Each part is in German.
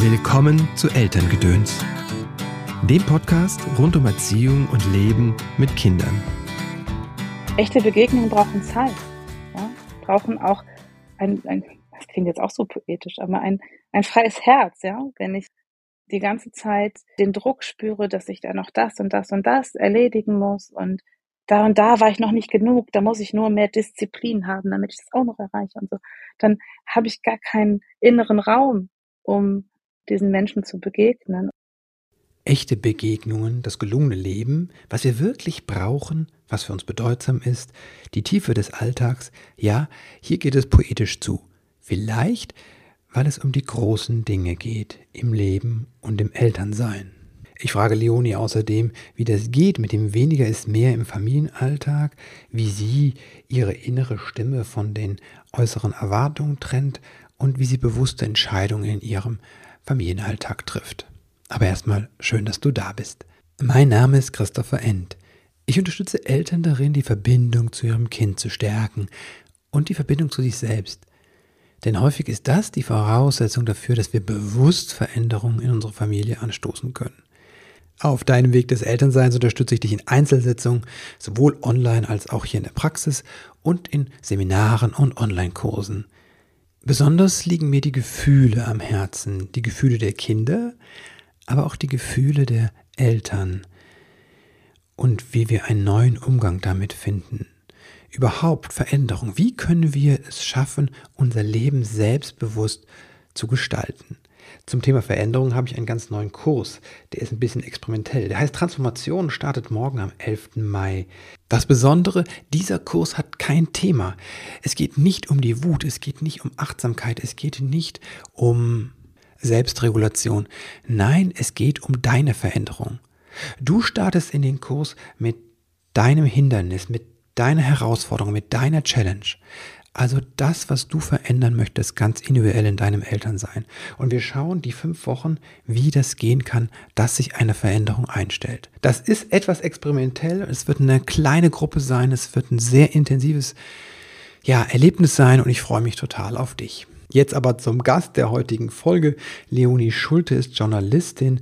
Willkommen zu Elterngedöns, dem Podcast rund um Erziehung und Leben mit Kindern. Echte Begegnungen brauchen Zeit, ja? brauchen auch ein, ein, das klingt jetzt auch so poetisch, aber ein, ein freies Herz, ja, wenn ich die ganze Zeit den Druck spüre, dass ich da noch das und das und das erledigen muss und da und da war ich noch nicht genug, da muss ich nur mehr Disziplin haben, damit ich das auch noch erreiche und so, dann habe ich gar keinen inneren Raum, um diesen Menschen zu begegnen. Echte Begegnungen, das gelungene Leben, was wir wirklich brauchen, was für uns bedeutsam ist, die Tiefe des Alltags, ja, hier geht es poetisch zu. Vielleicht, weil es um die großen Dinge geht im Leben und im Elternsein. Ich frage Leonie außerdem, wie das geht mit dem weniger ist mehr im Familienalltag, wie sie ihre innere Stimme von den äußeren Erwartungen trennt und wie sie bewusste Entscheidungen in ihrem Familienalltag trifft. Aber erstmal schön, dass du da bist. Mein Name ist Christopher End. Ich unterstütze Eltern darin, die Verbindung zu ihrem Kind zu stärken und die Verbindung zu sich selbst. Denn häufig ist das die Voraussetzung dafür, dass wir bewusst Veränderungen in unserer Familie anstoßen können. Auf deinem Weg des Elternseins unterstütze ich dich in Einzelsitzungen, sowohl online als auch hier in der Praxis und in Seminaren und Online-Kursen. Besonders liegen mir die Gefühle am Herzen, die Gefühle der Kinder, aber auch die Gefühle der Eltern und wie wir einen neuen Umgang damit finden. Überhaupt Veränderung. Wie können wir es schaffen, unser Leben selbstbewusst zu gestalten? Zum Thema Veränderung habe ich einen ganz neuen Kurs. Der ist ein bisschen experimentell. Der heißt Transformation, startet morgen am 11. Mai. Das Besondere, dieser Kurs hat kein Thema. Es geht nicht um die Wut, es geht nicht um Achtsamkeit, es geht nicht um Selbstregulation. Nein, es geht um deine Veränderung. Du startest in den Kurs mit deinem Hindernis, mit deiner Herausforderung, mit deiner Challenge. Also das, was du verändern möchtest, ganz individuell in deinem Elternsein. Und wir schauen die fünf Wochen, wie das gehen kann, dass sich eine Veränderung einstellt. Das ist etwas experimentell. Es wird eine kleine Gruppe sein. Es wird ein sehr intensives ja, Erlebnis sein und ich freue mich total auf dich. Jetzt aber zum Gast der heutigen Folge. Leonie Schulte ist Journalistin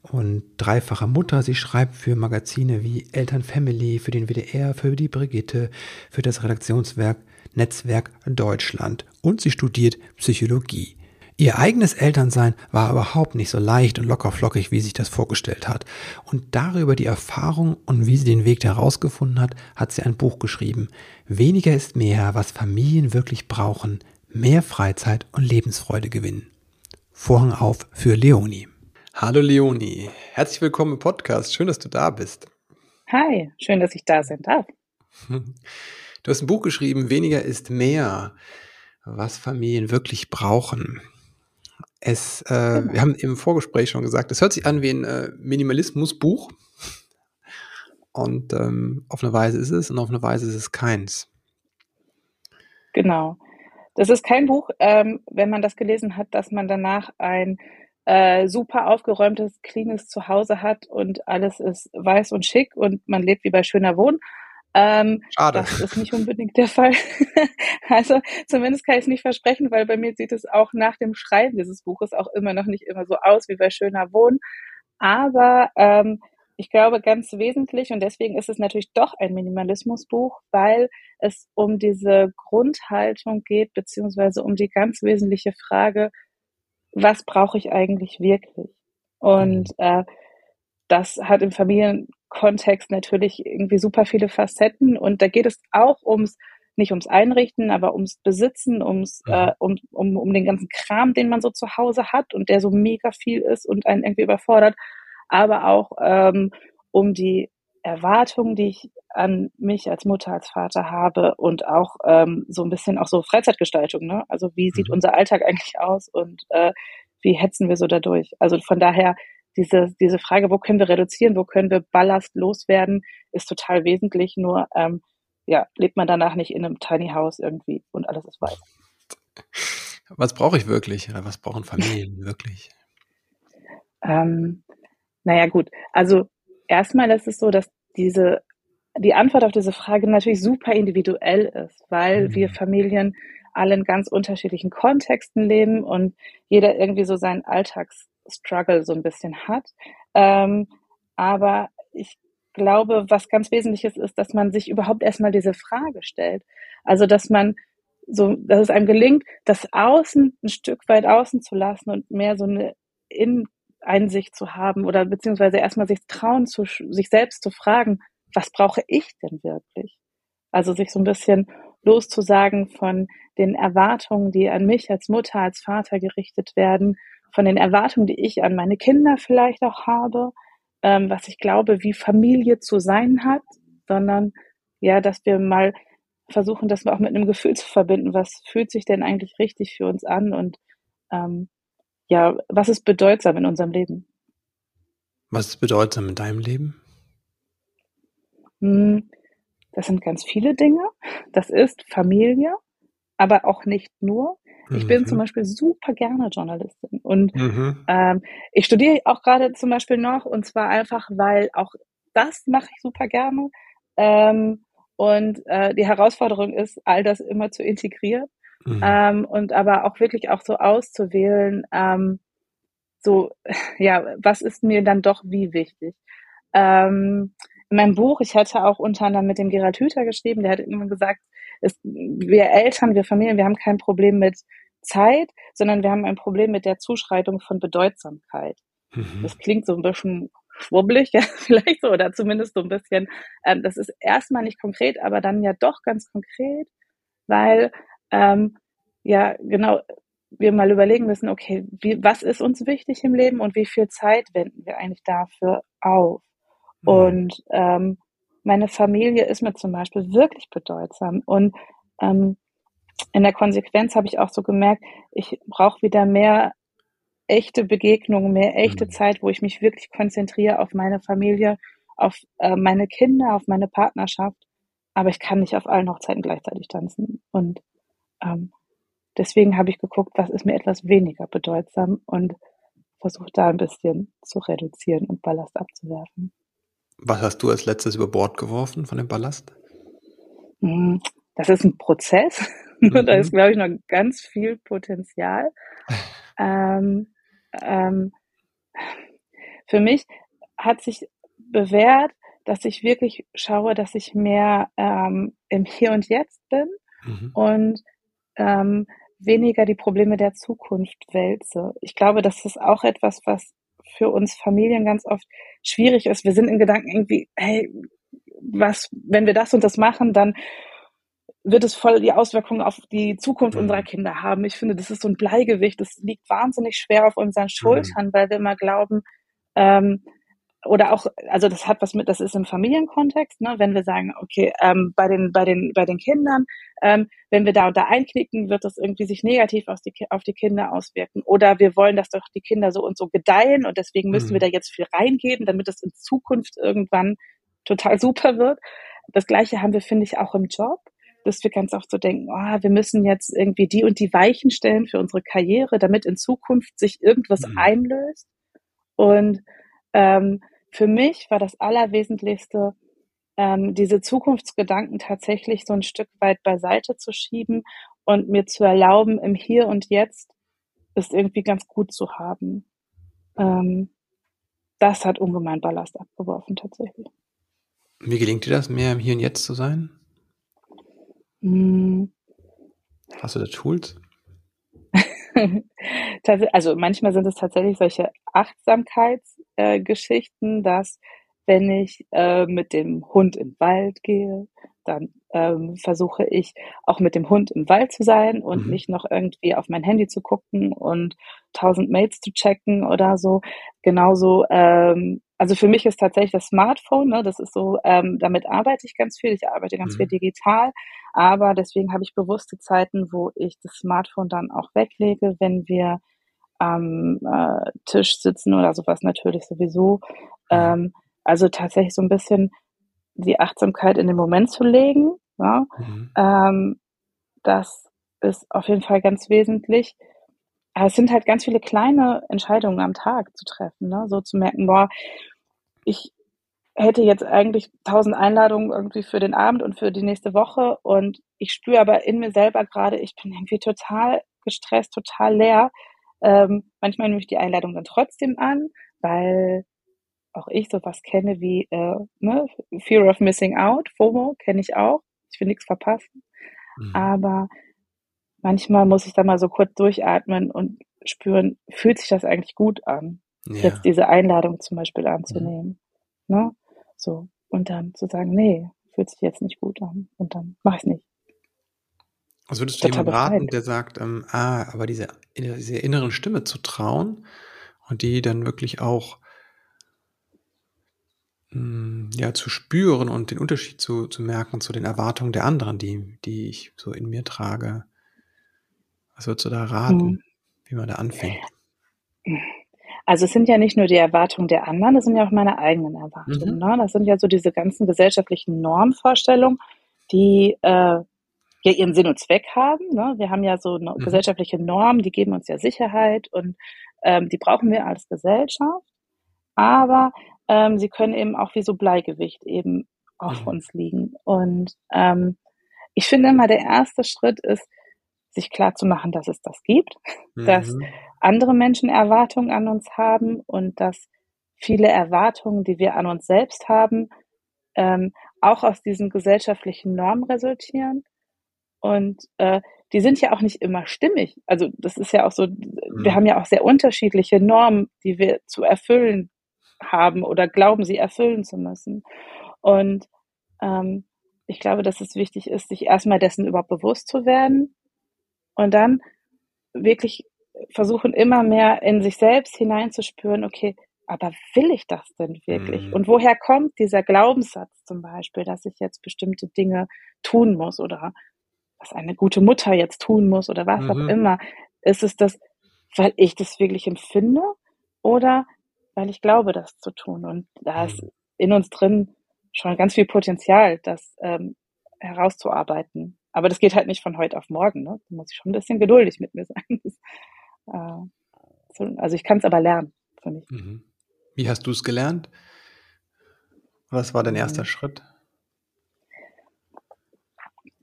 und dreifache Mutter. Sie schreibt für Magazine wie Eltern Family, für den WDR, für die Brigitte, für das Redaktionswerk Netzwerk Deutschland und sie studiert Psychologie. Ihr eigenes Elternsein war überhaupt nicht so leicht und lockerflockig, wie sie sich das vorgestellt hat. Und darüber die Erfahrung und wie sie den Weg herausgefunden hat, hat sie ein Buch geschrieben. Weniger ist mehr, was Familien wirklich brauchen. Mehr Freizeit und Lebensfreude gewinnen. Vorhang auf für Leonie. Hallo Leonie, herzlich willkommen im Podcast. Schön, dass du da bist. Hi, schön, dass ich da sein darf. Du hast ein Buch geschrieben, Weniger ist mehr, was Familien wirklich brauchen. Es, äh, genau. wir haben im Vorgespräch schon gesagt, es hört sich an wie ein äh, Minimalismusbuch. Und ähm, auf eine Weise ist es und auf eine Weise ist es keins. Genau. Das ist kein Buch, ähm, wenn man das gelesen hat, dass man danach ein äh, super aufgeräumtes, cleanes Zuhause hat und alles ist weiß und schick und man lebt wie bei schöner Wohn, ähm, Schade. Das ist nicht unbedingt der Fall. also zumindest kann ich es nicht versprechen, weil bei mir sieht es auch nach dem Schreiben dieses Buches auch immer noch nicht immer so aus wie bei Schöner Wohnen. Aber ähm, ich glaube ganz wesentlich und deswegen ist es natürlich doch ein Minimalismusbuch, weil es um diese Grundhaltung geht, beziehungsweise um die ganz wesentliche Frage, was brauche ich eigentlich wirklich? Und mhm. äh, das hat im Familienkontext natürlich irgendwie super viele Facetten und da geht es auch ums nicht ums Einrichten, aber ums Besitzen, ums äh, um, um, um den ganzen Kram, den man so zu Hause hat und der so mega viel ist und einen irgendwie überfordert, aber auch ähm, um die Erwartungen, die ich an mich als Mutter, als Vater habe und auch ähm, so ein bisschen auch so Freizeitgestaltung. Ne? Also wie sieht mhm. unser Alltag eigentlich aus und äh, wie hetzen wir so dadurch? Also von daher diese, diese Frage, wo können wir reduzieren, wo können wir Ballast loswerden, ist total wesentlich. Nur ähm, ja, lebt man danach nicht in einem Tiny House irgendwie und alles ist weiß. Was brauche ich wirklich? Was brauchen Familien wirklich? Ähm, naja, gut. Also erstmal ist es so, dass diese die Antwort auf diese Frage natürlich super individuell ist, weil mhm. wir Familien alle in ganz unterschiedlichen Kontexten leben und jeder irgendwie so seinen Alltagsstruggle so ein bisschen hat. Ähm, aber ich glaube, was ganz Wesentliches ist, dass man sich überhaupt erstmal diese Frage stellt. Also, dass man so, dass es einem gelingt, das Außen ein Stück weit außen zu lassen und mehr so eine in Einsicht zu haben oder beziehungsweise erstmal sich trauen, zu, sich selbst zu fragen, was brauche ich denn wirklich? Also sich so ein bisschen loszusagen von den Erwartungen, die an mich als Mutter, als Vater gerichtet werden, von den Erwartungen, die ich an meine Kinder vielleicht auch habe, ähm, was ich glaube, wie Familie zu sein hat, sondern ja, dass wir mal versuchen, das auch mit einem Gefühl zu verbinden. Was fühlt sich denn eigentlich richtig für uns an und ähm, ja, was ist bedeutsam in unserem Leben? Was ist bedeutsam in deinem Leben? Hm, das sind ganz viele Dinge. Das ist Familie, aber auch nicht nur. Ich mhm. bin zum mhm. Beispiel super gerne Journalistin und mhm. ähm, ich studiere auch gerade zum Beispiel noch und zwar einfach, weil auch das mache ich super gerne. Ähm, und äh, die Herausforderung ist, all das immer zu integrieren mhm. ähm, und aber auch wirklich auch so auszuwählen, ähm, so, ja, was ist mir dann doch wie wichtig. Ähm, in meinem Buch, ich hatte auch unter anderem mit dem Gerald Hüther geschrieben, der hat immer gesagt, es, wir Eltern, wir Familien, wir haben kein Problem mit Zeit, sondern wir haben ein Problem mit der Zuschreitung von Bedeutsamkeit. Mhm. Das klingt so ein bisschen schwubbelig, ja, vielleicht so, oder zumindest so ein bisschen, ähm, das ist erstmal nicht konkret, aber dann ja doch ganz konkret, weil ähm, ja genau wir mal überlegen müssen, okay, wie, was ist uns wichtig im Leben und wie viel Zeit wenden wir eigentlich dafür auf? Mhm. Und ähm, meine Familie ist mir zum Beispiel wirklich bedeutsam. Und ähm, in der Konsequenz habe ich auch so gemerkt, ich brauche wieder mehr echte Begegnungen, mehr echte mhm. Zeit, wo ich mich wirklich konzentriere auf meine Familie, auf äh, meine Kinder, auf meine Partnerschaft. Aber ich kann nicht auf allen Hochzeiten gleichzeitig tanzen. Und ähm, deswegen habe ich geguckt, was ist mir etwas weniger bedeutsam und versucht da ein bisschen zu reduzieren und Ballast abzuwerfen. Was hast du als letztes über Bord geworfen von dem Ballast? Hm, das ist ein Prozess. Mhm. da ist, glaube ich, noch ganz viel Potenzial. ähm, ähm, für mich hat sich bewährt, dass ich wirklich schaue, dass ich mehr ähm, im Hier und Jetzt bin mhm. und ähm, weniger die Probleme der Zukunft wälze. Ich glaube, das ist auch etwas, was für uns Familien ganz oft schwierig ist. Wir sind in Gedanken irgendwie, hey, was, wenn wir das und das machen, dann wird es voll die Auswirkungen auf die Zukunft mhm. unserer Kinder haben. Ich finde, das ist so ein Bleigewicht. Das liegt wahnsinnig schwer auf unseren Schultern, mhm. weil wir immer glauben, ähm, oder auch, also das hat was mit, das ist im Familienkontext, ne, wenn wir sagen, okay, ähm, bei den, bei den, bei den Kindern, ähm, wenn wir da und da einknicken, wird das irgendwie sich negativ auf die, auf die Kinder auswirken. Oder wir wollen, dass doch die Kinder so und so gedeihen und deswegen müssen mhm. wir da jetzt viel reingeben, damit es in Zukunft irgendwann total super wird. Das Gleiche haben wir, finde ich, auch im Job dass wir ganz oft so denken, oh, wir müssen jetzt irgendwie die und die Weichen stellen für unsere Karriere, damit in Zukunft sich irgendwas mhm. einlöst. Und ähm, für mich war das Allerwesentlichste, ähm, diese Zukunftsgedanken tatsächlich so ein Stück weit beiseite zu schieben und mir zu erlauben, im Hier und Jetzt es irgendwie ganz gut zu haben. Ähm, das hat ungemein Ballast abgeworfen tatsächlich. Wie gelingt dir das, mehr im Hier und Jetzt zu sein? Hm. Hast du da Tools? also manchmal sind es tatsächlich solche Achtsamkeitsgeschichten, äh, dass wenn ich äh, mit dem Hund im Wald gehe, dann ähm, versuche ich auch mit dem Hund im Wald zu sein und mhm. nicht noch irgendwie auf mein Handy zu gucken und tausend Mails zu checken oder so. Genauso ähm, also für mich ist tatsächlich das Smartphone, ne, das ist so, ähm, damit arbeite ich ganz viel, ich arbeite ganz mhm. viel digital, aber deswegen habe ich bewusste Zeiten, wo ich das Smartphone dann auch weglege, wenn wir am äh, Tisch sitzen oder sowas natürlich sowieso. Mhm. Ähm, also tatsächlich so ein bisschen die Achtsamkeit in den Moment zu legen. Ja? Mhm. Ähm, das ist auf jeden Fall ganz wesentlich. Aber es sind halt ganz viele kleine Entscheidungen am Tag zu treffen, ne? so zu merken, boah, ich hätte jetzt eigentlich tausend Einladungen irgendwie für den Abend und für die nächste Woche und ich spüre aber in mir selber gerade, ich bin irgendwie total gestresst, total leer. Ähm, manchmal nehme ich die Einladung dann trotzdem an, weil auch ich sowas kenne wie äh, ne, Fear of Missing Out, FOMO kenne ich auch. Ich will nichts verpassen. Mhm. Aber manchmal muss ich da mal so kurz durchatmen und spüren, fühlt sich das eigentlich gut an, ja. jetzt diese Einladung zum Beispiel anzunehmen. Mhm. Ne? So. Und dann zu sagen, nee, fühlt sich jetzt nicht gut an. Und dann mach ich es nicht. Was würdest du jemandem raten, der sagt, ähm, ah, aber diese, diese inneren Stimme zu trauen und die dann wirklich auch mh, hm, ja, zu spüren und den Unterschied zu, zu merken zu den Erwartungen der anderen, die, die ich so in mir trage. Was würdest du da raten, hm. wie man da anfängt? Also es sind ja nicht nur die Erwartungen der anderen, das sind ja auch meine eigenen Erwartungen. Mhm. Ne? Das sind ja so diese ganzen gesellschaftlichen Normvorstellungen, die äh, ja ihren Sinn und Zweck haben. Ne? Wir haben ja so mhm. gesellschaftliche Normen, die geben uns ja Sicherheit und ähm, die brauchen wir als Gesellschaft. Aber ähm, sie können eben auch wie so Bleigewicht eben auf mhm. uns liegen. Und ähm, ich finde immer, der erste Schritt ist, sich klar zu machen, dass es das gibt, mhm. dass andere Menschen Erwartungen an uns haben und dass viele Erwartungen, die wir an uns selbst haben, ähm, auch aus diesen gesellschaftlichen Normen resultieren. Und äh, die sind ja auch nicht immer stimmig. Also das ist ja auch so, mhm. wir haben ja auch sehr unterschiedliche Normen, die wir zu erfüllen haben oder glauben, sie erfüllen zu müssen. Und ähm, ich glaube, dass es wichtig ist, sich erstmal dessen überhaupt bewusst zu werden und dann wirklich versuchen, immer mehr in sich selbst hineinzuspüren, okay, aber will ich das denn wirklich? Mhm. Und woher kommt dieser Glaubenssatz zum Beispiel, dass ich jetzt bestimmte Dinge tun muss oder was eine gute Mutter jetzt tun muss oder was mhm. auch immer. Ist es das, weil ich das wirklich empfinde oder weil ich glaube, das zu tun? Und da ist mhm. in uns drin schon ganz viel Potenzial, das ähm, herauszuarbeiten. Aber das geht halt nicht von heute auf morgen. Ne? Da muss ich schon ein bisschen geduldig mit mir sein. Das, äh, also ich kann es aber lernen für mich. Mhm. Wie hast du es gelernt? Was war dein erster mhm. Schritt?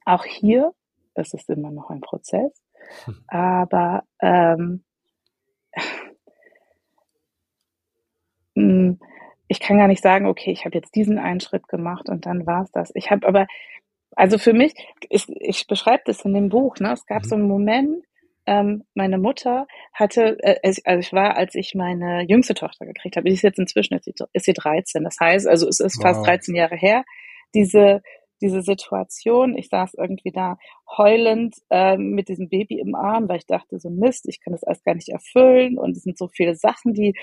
Auch hier es ist immer noch ein Prozess. Hm. Aber ähm, hm, ich kann gar nicht sagen, okay, ich habe jetzt diesen einen Schritt gemacht und dann war es das. Ich habe aber, also für mich, ich, ich beschreibe das in dem Buch, ne? es gab mhm. so einen Moment, ähm, meine Mutter hatte, äh, also ich war, als ich meine jüngste Tochter gekriegt habe, die ist jetzt inzwischen, ist sie, ist sie 13, das heißt, also es ist wow. fast 13 Jahre her, diese diese Situation. Ich saß irgendwie da heulend äh, mit diesem Baby im Arm, weil ich dachte, so Mist, ich kann das alles gar nicht erfüllen und es sind so viele Sachen, die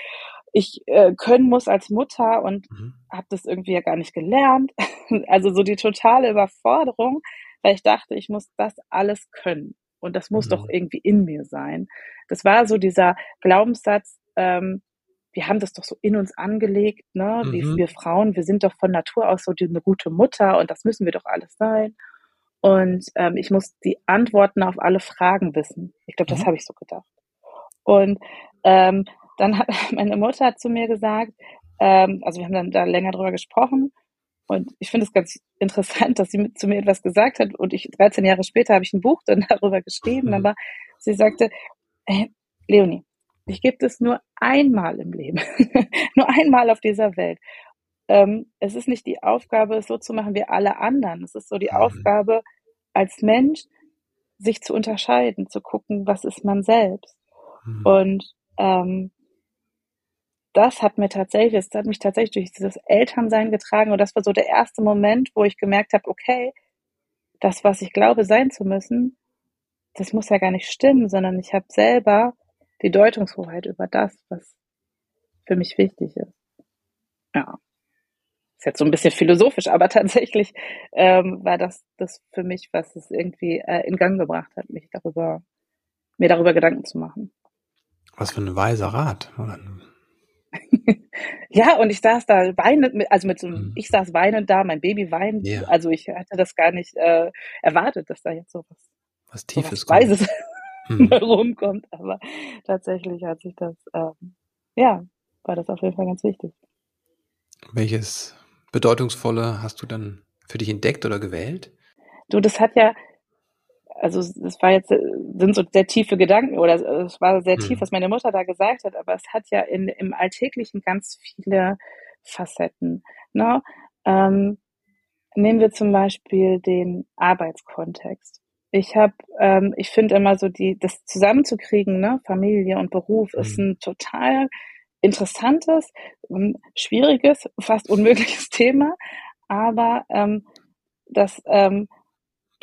ich äh, können muss als Mutter und mhm. habe das irgendwie ja gar nicht gelernt. also so die totale Überforderung, weil ich dachte, ich muss das alles können und das muss mhm. doch irgendwie in mir sein. Das war so dieser Glaubenssatz, ähm, wir haben das doch so in uns angelegt, ne? Mhm. Wir, wir, Frauen, wir sind doch von Natur aus so die, eine gute Mutter und das müssen wir doch alles sein. Und ähm, ich muss die Antworten auf alle Fragen wissen. Ich glaube, das mhm. habe ich so gedacht. Und ähm, dann hat meine Mutter zu mir gesagt, ähm, also wir haben dann da länger drüber gesprochen und ich finde es ganz interessant, dass sie zu mir etwas gesagt hat und ich 13 Jahre später habe ich ein Buch dann darüber geschrieben, mhm. aber sie sagte, hey, Leonie, Dich gibt es nur einmal im Leben, nur einmal auf dieser Welt. Ähm, es ist nicht die Aufgabe, es so zu machen wie alle anderen. Es ist so die mhm. Aufgabe als Mensch, sich zu unterscheiden, zu gucken, was ist man selbst. Mhm. Und ähm, das hat mir tatsächlich, das hat mich tatsächlich durch dieses Elternsein getragen und das war so der erste Moment, wo ich gemerkt habe, okay, das, was ich glaube sein zu müssen, das muss ja gar nicht stimmen, sondern ich habe selber die Deutungshoheit über das, was für mich wichtig ist. Ja. Ist jetzt so ein bisschen philosophisch, aber tatsächlich ähm, war das das für mich, was es irgendwie äh, in Gang gebracht hat, mich darüber, mir darüber Gedanken zu machen. Was für ein weiser Rat, oder? Ja, und ich saß da weinend, also mit so einem, mhm. ich saß weinend da, mein Baby weint. Yeah. Also ich hatte das gar nicht äh, erwartet, dass da jetzt so was, was Tiefes so was Weises mhm. rumkommt. Aber tatsächlich hat sich das, ähm, ja, war das auf jeden Fall ganz wichtig. Welches bedeutungsvolle hast du dann für dich entdeckt oder gewählt? Du, das hat ja also es war jetzt, sind so sehr tiefe Gedanken oder es war sehr tief, Mhm. was meine Mutter da gesagt hat, aber es hat ja in, im Alltäglichen ganz viele Facetten. Ne? Ähm, nehmen wir zum Beispiel den Arbeitskontext. Ich habe, ähm, ich finde immer so die, das zusammenzukriegen, ne, Familie und Beruf, ist Mhm. ein total interessantes, ähm, schwieriges, fast unmögliches Thema, aber ähm, das ähm,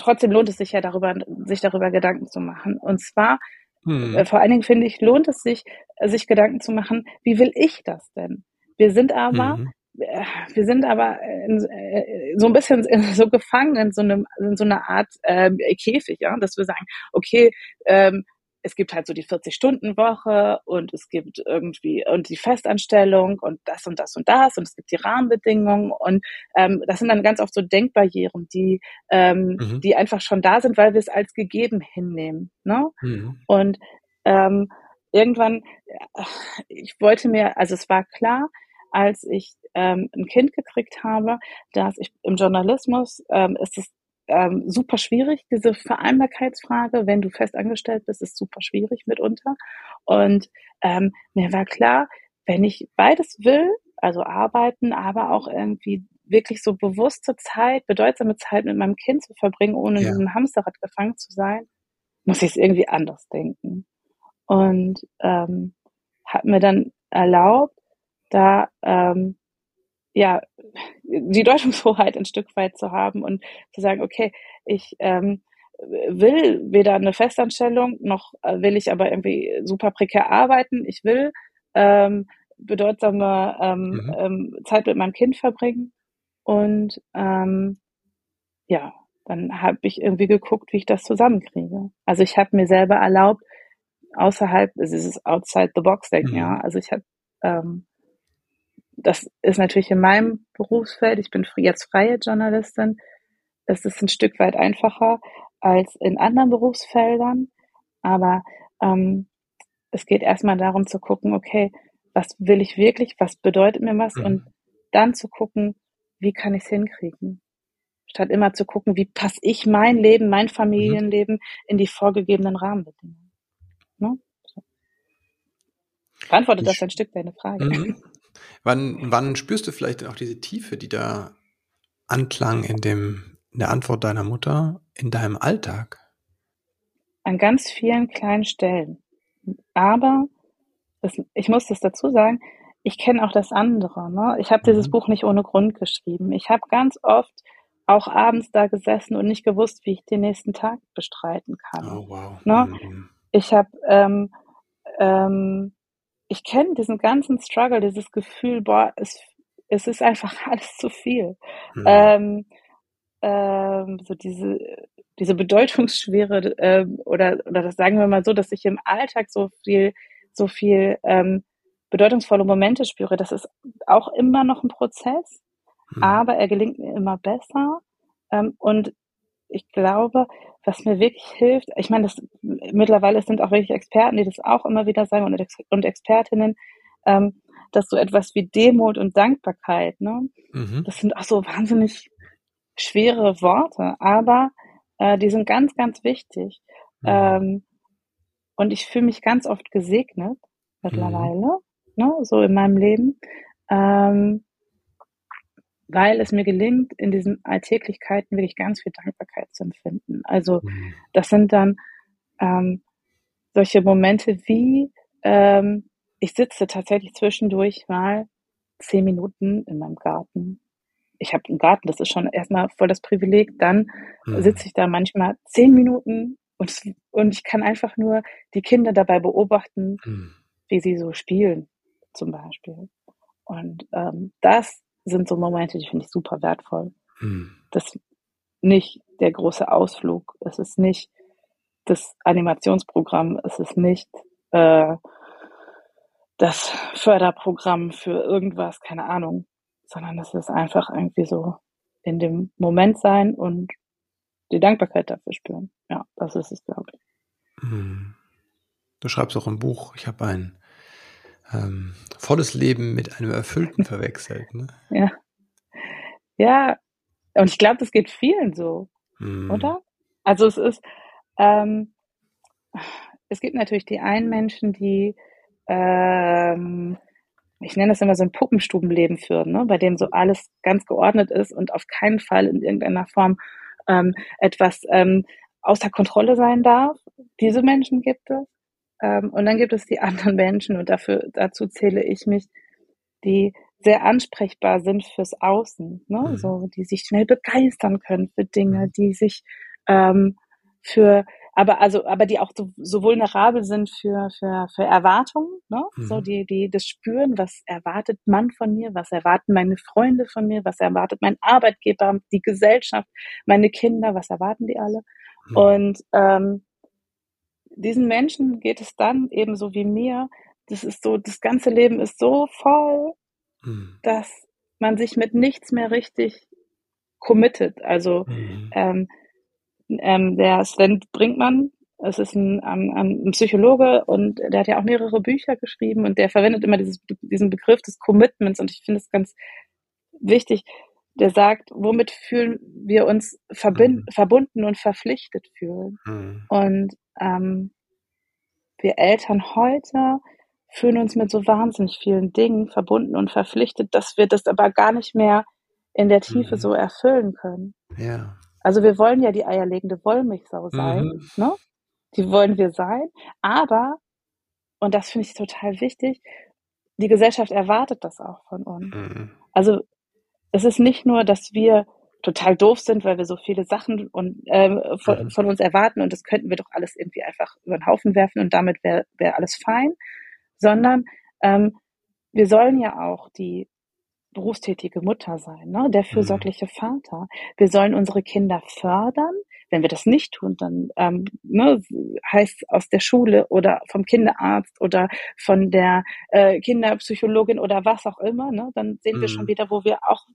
trotzdem lohnt es sich ja darüber, sich darüber Gedanken zu machen. Und zwar, äh, Mhm. vor allen Dingen finde ich, lohnt es sich, äh, sich Gedanken zu machen, wie will ich das denn? Wir sind aber, Mhm. äh, wir sind aber in, äh, so ein bisschen in, so gefangen in so einem, in so einer Art ähm, Käfig, ja, dass wir sagen, okay, ähm, es gibt halt so die 40-Stunden-Woche und es gibt irgendwie und die Festanstellung und das und das und das und es gibt die Rahmenbedingungen und ähm, das sind dann ganz oft so Denkbarrieren, die ähm, Mhm. die einfach schon da sind, weil wir es als gegeben hinnehmen. Ne? Mhm. Und ähm, irgendwann, ich wollte mir, also es war klar, als ich ähm, ein Kind gekriegt habe, dass ich im Journalismus ähm, ist es ähm, super schwierig, diese Vereinbarkeitsfrage, wenn du fest angestellt bist, ist super schwierig mitunter. Und ähm, mir war klar, wenn ich beides will, also arbeiten, aber auch irgendwie wirklich so bewusste Zeit, bedeutsame Zeit mit meinem Kind zu verbringen, ohne in Ja. diesem Hamsterrad gefangen zu sein, muss ich es irgendwie anders denken. Und ähm, hat mir dann erlaubt, da ähm, ja die Deutungshoheit ein Stück weit zu haben und zu sagen, okay, ich ähm, will weder eine Festanstellung noch äh, will ich aber irgendwie super prekär arbeiten. Ich will ähm, bedeutsame ähm, Mhm. ähm, Zeit mit meinem Kind verbringen und ähm, ja, dann habe ich irgendwie geguckt, wie ich das zusammenkriege. Also ich habe mir selber erlaubt, außerhalb, es ist outside the box denken, Mhm. ja. Also ich habe, ähm, das ist natürlich in meinem Berufsfeld, ich bin jetzt freie Journalistin, es ist ein Stück weit einfacher als in anderen Berufsfeldern, aber ähm, es geht erstmal darum zu gucken, okay, was will ich wirklich, was bedeutet mir was und Mhm. dann zu gucken, wie kann ich es hinkriegen statt immer zu gucken, wie passe ich mein Leben, mein Mhm. Familienleben in die vorgegebenen Rahmenbedingungen. Ne? Beantwortet Wie das ein Stück deine Frage? Mhm. Wann, wann spürst du vielleicht auch diese Tiefe, die da anklang in dem, in der Antwort deiner Mutter in deinem Alltag? An ganz vielen kleinen Stellen. Aber das, ich muss das dazu sagen, ich kenne auch das andere. Ne? Ich habe dieses Mhm. Buch nicht ohne Grund geschrieben. Ich habe ganz oft auch abends da gesessen und nicht gewusst, wie ich den nächsten Tag bestreiten kann. Oh, wow. Ne? Mhm. Ich habe, ähm, ähm, ich kenne diesen ganzen Struggle, dieses Gefühl, boah, es, es ist einfach alles zu viel. Mhm. Ähm, ähm, so diese, diese Bedeutungsschwere ähm, oder, oder das sagen wir mal so, dass ich im Alltag so viel, so viel ähm, bedeutungsvolle Momente spüre. Das ist auch immer noch ein Prozess, Mhm. aber er gelingt mir immer besser. Ähm, und ich glaube, was mir wirklich hilft, ich meine, das mittlerweile sind auch wirklich Experten, die das auch immer wieder sagen und, Ex und Expertinnen, ähm, dass so etwas wie Demut und Dankbarkeit, ne, Mhm. das sind auch so wahnsinnig schwere Worte, aber äh, die sind ganz, ganz wichtig. Mhm. Ähm, und ich fühle mich ganz oft gesegnet mittlerweile, ne, so in meinem Leben, ähm, weil es mir gelingt, in diesen Alltäglichkeiten wirklich ganz viel Dankbarkeit zu empfinden. Also Mhm. das sind dann ähm, solche Momente wie, ähm, ich sitze tatsächlich zwischendurch mal zehn Minuten in meinem Garten. Ich habe einen Garten, das ist schon erstmal voll das Privileg. Dann Mhm. sitze ich da manchmal zehn Minuten und, und ich kann einfach nur die Kinder dabei beobachten, Mhm. wie sie so spielen, zum Beispiel. Und ähm, das sind so Momente, die finde ich super wertvoll. Mhm. Das ist nicht der große Ausflug, es ist nicht das Animationsprogramm, es ist nicht äh, das Förderprogramm für irgendwas, keine Ahnung, sondern es ist einfach irgendwie so in dem Moment sein und die Dankbarkeit dafür spüren. Ja, das ist es, glaube ich. Mhm. Du schreibst auch im Buch, ich habe ein ähm, volles Leben mit einem erfüllten verwechselt. Ne? Ja. Ja, und ich glaube, das geht vielen so. Mhm. oder? Also es ist, ähm, es gibt natürlich die einen Menschen, die, ähm, ich nenne das immer so ein Puppenstubenleben führen, ne? bei dem so alles ganz geordnet ist und auf keinen Fall in irgendeiner Form ähm, etwas ähm, außer Kontrolle sein darf. Diese Menschen gibt es. Ähm, und dann gibt es die anderen Menschen und dafür, dazu zähle ich mich, die sehr ansprechbar sind fürs Außen, ne? Mhm. so, die sich schnell begeistern können für Dinge, mhm. die sich ähm, für aber also aber die auch so, so vulnerabel sind für für für Erwartungen, ne? Mhm. So die die das spüren, was erwartet man von mir, was erwarten meine Freunde von mir, was erwartet mein Arbeitgeber, die Gesellschaft, meine Kinder, was erwarten die alle? Mhm. Und ähm, diesen Menschen geht es dann ebenso wie mir. Das ist so, das ganze Leben ist so voll mhm. dass man sich mit nichts mehr richtig committet. Also mhm. ähm, ähm, der Sven Brinkmann, es ist ein, ein, ein, Psychologe und der hat ja auch mehrere Bücher geschrieben und der verwendet immer dieses, diesen Begriff des Commitments und ich finde es ganz wichtig. Der sagt, womit fühlen wir uns verbind, mhm. verbunden und verpflichtet fühlen. Mhm. Und ähm, wir Eltern heute fühlen uns mit so wahnsinnig vielen Dingen verbunden und verpflichtet, dass wir das aber gar nicht mehr in der Tiefe mhm. so erfüllen können. Ja. Also wir wollen ja die eierlegende Wollmilchsau sein, mhm. ne? Die wollen wir sein, aber, und das finde ich total wichtig, die Gesellschaft erwartet das auch von uns. Mhm. Also es ist nicht nur, dass wir total doof sind, weil wir so viele Sachen und, äh, von, von, uns erwarten und das könnten wir doch alles irgendwie einfach über den Haufen werfen und damit wäre wär alles fein, sondern ähm, wir sollen ja auch die berufstätige Mutter sein, ne? der mhm. fürsorgliche mhm. Vater. Wir sollen unsere Kinder fördern. Wenn wir das nicht tun, dann ähm, ne, heißt aus der Schule oder vom Kinderarzt oder von der äh, Kinderpsychologin oder was auch immer, ne, dann sehen mhm. wir schon mhm. wieder, wo wir auch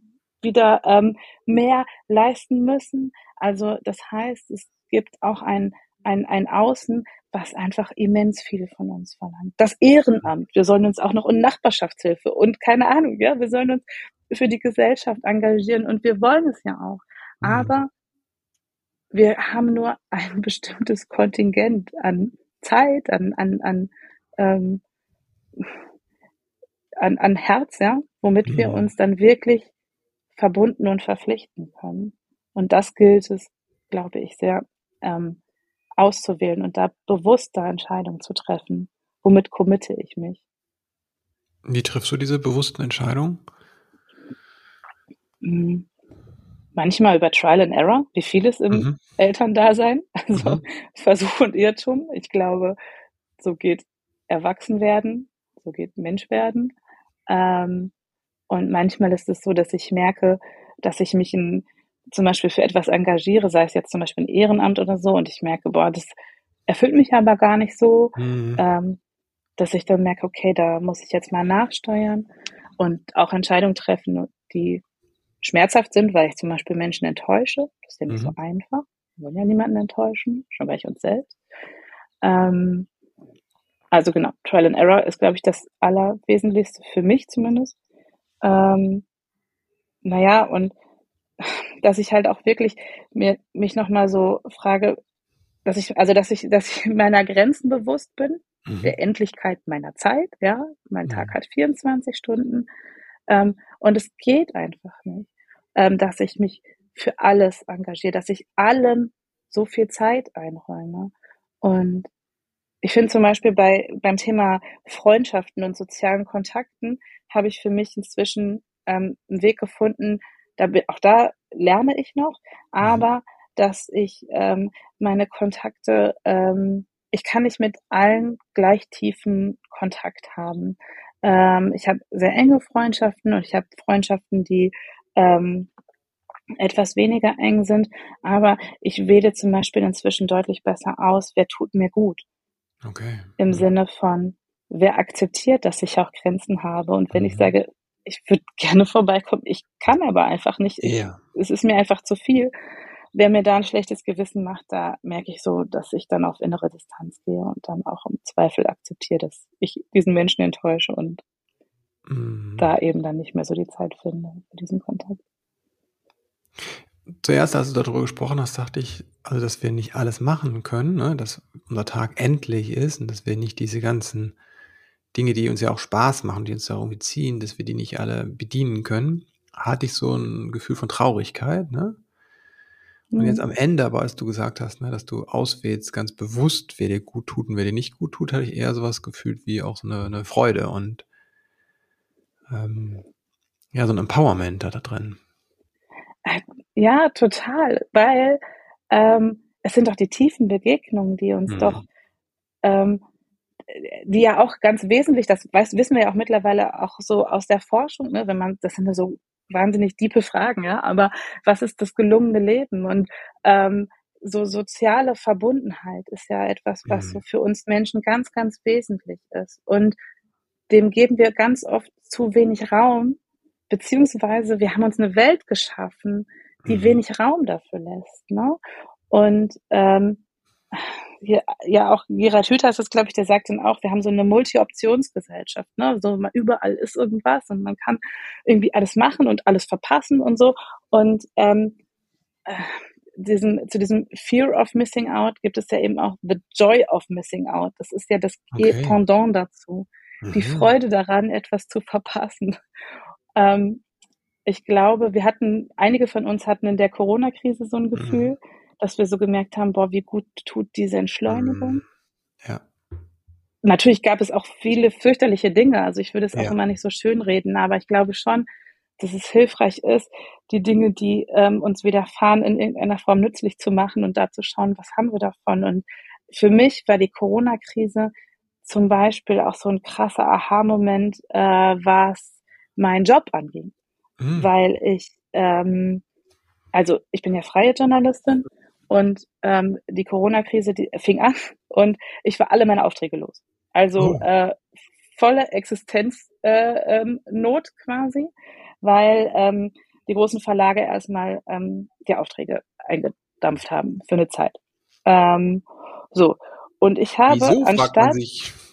wieder ähm, mehr leisten müssen. Also das heißt, es gibt auch ein, ein, ein Außen, was einfach immens viel von uns verlangt. Das Ehrenamt, wir sollen uns auch noch in Nachbarschaftshilfe und keine Ahnung, ja, wir sollen uns für die Gesellschaft engagieren und wir wollen es ja auch. Mhm. Aber wir haben nur ein bestimmtes Kontingent an Zeit, an, an, an, ähm, an, an Herz, ja, womit mhm. wir uns dann wirklich verbunden und verpflichten können. Und das gilt es, glaube ich, sehr ähm, auszuwählen und da bewusster Entscheidungen zu treffen. Womit committe ich mich? Wie triffst du diese bewussten Entscheidungen? Hm. Manchmal über Trial and Error, wie vieles im mhm. Elterndasein, also mhm. Versuch und Irrtum. Ich glaube, so geht Erwachsenwerden, so geht Menschwerden. Ähm, und manchmal ist es so, dass ich merke, dass ich mich in zum Beispiel für etwas engagiere, sei es jetzt zum Beispiel ein Ehrenamt oder so, und ich merke, boah, das erfüllt mich aber gar nicht so, mhm. ähm, dass ich dann merke, okay, da muss ich jetzt mal nachsteuern und auch Entscheidungen treffen, die schmerzhaft sind, weil ich zum Beispiel Menschen enttäusche. Das ist ja nicht mhm. so einfach. Wir wollen ja niemanden enttäuschen, schon bei uns selbst. Ähm, also genau, Trial and Error ist, glaube ich, das Allerwesentlichste für mich zumindest. Ähm, naja, und dass ich halt auch wirklich mir, mich nochmal so frage, dass ich, also dass ich, dass ich meiner Grenzen bewusst bin, mhm. der Endlichkeit meiner Zeit, ja. Mein mhm. Tag hat 24 Stunden. Ähm, und es geht einfach nicht, ähm, dass ich mich für alles engagiere, dass ich allem so viel Zeit einräume. Und ich finde zum Beispiel bei, beim Thema Freundschaften und sozialen Kontakten habe ich für mich inzwischen ähm, einen Weg gefunden, da, auch da lerne ich noch, mhm. aber dass ich ähm, meine Kontakte, ähm, ich kann nicht mit allen gleich tiefen Kontakt haben. Ähm, ich habe sehr enge Freundschaften und ich habe Freundschaften, die ähm, etwas weniger eng sind, aber ich wähle zum Beispiel inzwischen deutlich besser aus, wer tut mir gut. Okay. Im. Sinne von, wer akzeptiert, dass ich auch Grenzen habe. Und wenn mhm. ich sage, ich würde gerne vorbeikommen, ich kann aber einfach nicht. Ja. Es ist mir einfach zu viel. Wer mir da ein schlechtes Gewissen macht, da merke ich so, dass ich dann auf innere Distanz gehe und dann auch im Zweifel akzeptiere, dass ich diesen Menschen enttäusche und mhm. da eben dann nicht mehr so die Zeit finde für diesen Kontakt. Zuerst, als du darüber gesprochen hast, dachte ich, also dass wir nicht alles machen können, ne? dass unser Tag endlich ist und dass wir nicht diese ganzen Dinge, die uns ja auch Spaß machen, die uns da irgendwie ziehen, dass wir die nicht alle bedienen können, hatte ich so ein Gefühl von Traurigkeit. Ne? Und mhm. jetzt am Ende, aber als du gesagt hast, ne, dass du auswählst ganz bewusst, wer dir gut tut und wer dir nicht gut tut, hatte ich eher sowas gefühlt wie auch so eine, eine Freude und ähm, ja, so ein Empowerment da, da drin. Ja, total, weil ähm, es sind doch die tiefen Begegnungen, die uns mhm. doch, ähm, die ja auch ganz wesentlich, das weiß, wissen wir ja auch mittlerweile auch so aus der Forschung, ne, wenn man, das sind ja so wahnsinnig diepe Fragen, ja, aber was ist das gelungene Leben? Und ähm, so soziale Verbundenheit ist ja etwas, was mhm. so für uns Menschen ganz, ganz wesentlich ist. Und dem geben wir ganz oft zu wenig Raum, beziehungsweise wir haben uns eine Welt geschaffen, die mhm. wenig Raum dafür lässt. Ne? Und ähm, hier, ja, auch Gerhard Hüther ist es, glaube ich, der sagt dann auch, wir haben so eine Multi-Optionsgesellschaft, ne? So überall ist irgendwas und man kann irgendwie alles machen und alles verpassen und so. Und ähm, äh, zu diesem Fear of Missing Out gibt es ja eben auch the Joy of Missing Out. Das ist ja das okay. Pendant dazu. Mhm. Die Freude daran, etwas zu verpassen. Ähm, ich glaube, wir hatten, einige von uns hatten in der Corona-Krise so ein mhm. Gefühl, mhm dass wir so gemerkt haben, boah, wie gut tut diese Entschleunigung. Mhm. Ja. Natürlich gab es auch viele fürchterliche Dinge. Also ich würde es auch ja. immer nicht so schön reden, aber ich glaube schon, dass es hilfreich ist, die Dinge, die ähm, uns widerfahren, in irgendeiner Form nützlich zu machen und da zu schauen, was haben wir davon. Und für mich war die Corona-Krise zum Beispiel auch so ein krasser Aha-Moment, äh, was meinen Job anging. Mhm. Weil ich, ähm, also ich bin ja freie Journalistin und ähm, die Corona-Krise die fing an und ich war alle meine Aufträge los. Also oh. äh, volle Existenznot äh, ähm, quasi, weil ähm, die großen Verlage erstmal ähm, die Aufträge eingedampft haben für eine Zeit. Ähm, so. Und ich habe Wieso, anstatt.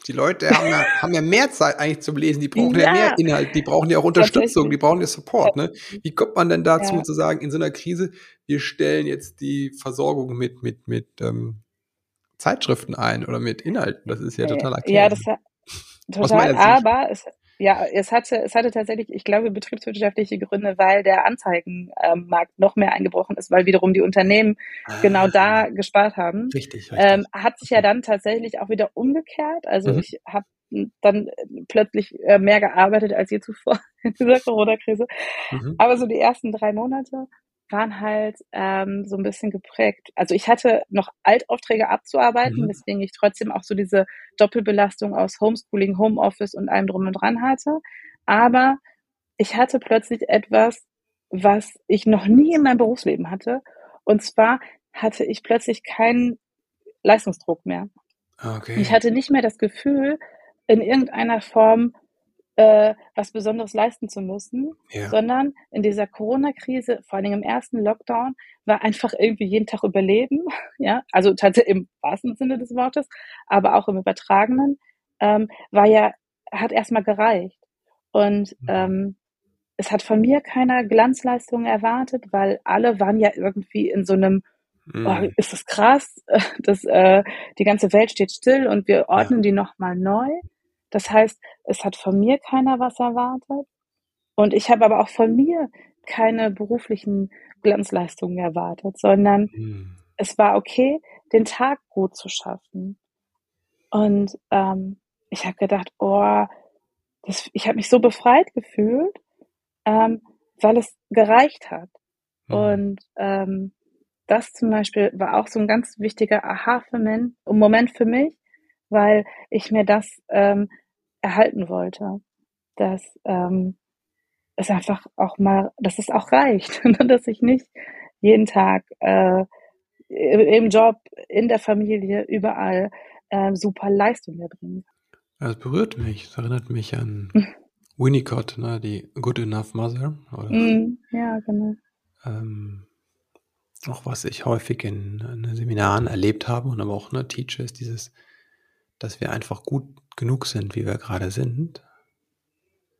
Die Leute haben ja, haben ja mehr Zeit eigentlich zum Lesen, die brauchen ja, ja mehr Inhalt, die brauchen ja auch Unterstützung, die brauchen ja Support. Ne? Wie kommt man denn dazu ja. zu sagen, in so einer Krise, wir stellen jetzt die Versorgung mit, mit, mit ähm, Zeitschriften ein oder mit Inhalten? Das ist ja total erklärend. Ja, das total, aber es, ja, es hatte, es hatte tatsächlich, ich glaube, betriebswirtschaftliche Gründe, weil der Anzeigenmarkt noch mehr eingebrochen ist, weil wiederum die Unternehmen ah, genau da gespart haben. Richtig, richtig. Ähm, hat sich ja dann tatsächlich auch wieder umgekehrt. Also mhm. ich habe dann plötzlich äh, mehr gearbeitet als je zuvor in dieser Corona-Krise. Mhm. Aber so die ersten drei Monate waren halt ähm, so ein bisschen geprägt. Also ich hatte noch Altaufträge abzuarbeiten, mhm. weswegen ich trotzdem auch so diese Doppelbelastung aus Homeschooling, Homeoffice und allem drum und dran hatte. Aber ich hatte plötzlich etwas, was ich noch nie in meinem Berufsleben hatte. Und zwar hatte ich plötzlich keinen Leistungsdruck mehr. Okay. Ich hatte nicht mehr das Gefühl, in irgendeiner Form äh, was Besonderes leisten zu müssen, ja. sondern in dieser Corona-Krise, vor allem im ersten Lockdown, war einfach irgendwie jeden Tag überleben, ja, also tatsächlich im wahrsten Sinne des Wortes, aber auch im übertragenen, ähm, war ja, hat erstmal gereicht. Und mhm. ähm, es hat von mir keiner Glanzleistung erwartet, weil alle waren ja irgendwie in so einem mhm. oh, ist das krass, dass äh, die ganze Welt steht still und wir ordnen ja. die nochmal neu. Das heißt, es hat von mir keiner was erwartet. Und ich habe aber auch von mir keine beruflichen Glanzleistungen erwartet, sondern mhm. es war okay, den Tag gut zu schaffen. Und ähm, ich habe gedacht, oh, das, ich habe mich so befreit gefühlt, ähm, weil es gereicht hat. Mhm. Und ähm, das zum Beispiel war auch so ein ganz wichtiger Aha-Moment für mich, weil ich mir das ähm, erhalten wollte, dass ähm, es einfach auch mal, dass es auch reicht, dass ich nicht jeden Tag äh, im Job, in der Familie, überall äh, super Leistung erbringen. Das berührt mich. Das erinnert mich an Winnicott, ne, die Good Enough Mother. Oder, mm, ja, genau. Ähm, auch was ich häufig in, in, Seminaren erlebt habe und aber auch ne, teache, ist dieses, dass wir einfach gut genug sind, wie wir gerade sind.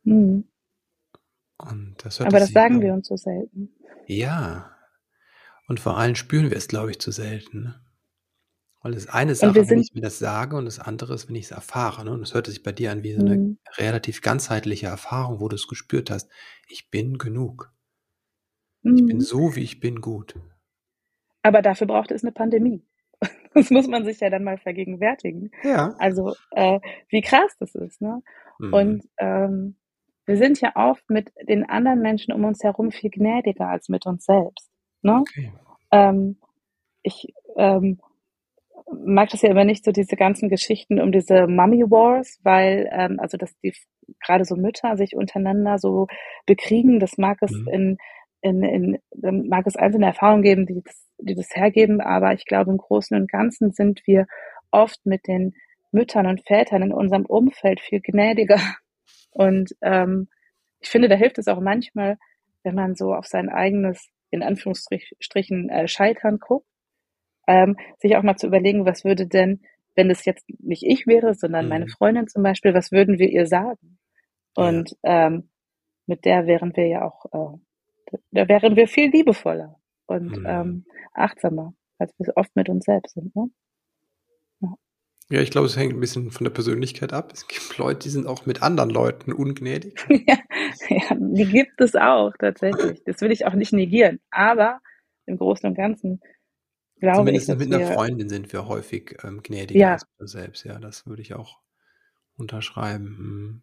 Mhm. Und das Aber das sagen wir uns so selten. Ja. Und vor allem spüren wir es, glaube ich, zu selten. Ne? Weil das eine Sache, wenn ich mir das sage, und das andere ist, wenn ich es erfahre. Ne? Und das hörte sich bei dir an wie so eine mhm. relativ ganzheitliche Erfahrung, wo du es gespürt hast. Ich bin genug. Mhm. Ich bin mhm. so, wie ich bin, gut. Aber dafür braucht es eine Pandemie. Das muss man sich ja dann mal vergegenwärtigen. Ja. Also, äh, wie krass das ist. Ne? Mhm. Und ähm, wir sind ja oft mit den anderen Menschen um uns herum viel gnädiger als mit uns selbst. Ne? Okay. Ähm, ich ähm, mag das ja immer nicht so diese ganzen Geschichten um diese Mummy Wars, weil ähm, also dass die gerade so Mütter sich untereinander so bekriegen, das mag es mhm. in in, in, mag es einzelne Erfahrungen geben, die das, die das hergeben, aber ich glaube, im Großen und Ganzen sind wir oft mit den Müttern und Vätern in unserem Umfeld viel gnädiger. Und ähm, ich finde, da hilft es auch manchmal, wenn man so auf sein eigenes, in Anführungsstrichen, äh, Scheitern guckt ähm, sich auch mal zu überlegen, was würde denn, wenn es jetzt nicht ich wäre, sondern mhm. meine Freundin zum Beispiel, was würden wir ihr sagen? Und ja. ähm, mit der wären wir ja auch, äh, da wären wir viel liebevoller und mhm. ähm, achtsamer, als wir oft mit uns selbst sind. Ne? Ja. ja, ich glaube, es hängt ein bisschen von der Persönlichkeit ab. Es gibt Leute, die sind auch mit anderen Leuten ungnädig. ja, ja, die gibt es auch tatsächlich. Das will ich auch nicht negieren. Aber im Großen und Ganzen glaube Zumindest ich, mit einer Freundin sind wir häufig ähm, gnädiger ja. als wir selbst. Ja, das würde ich auch unterschreiben. Hm.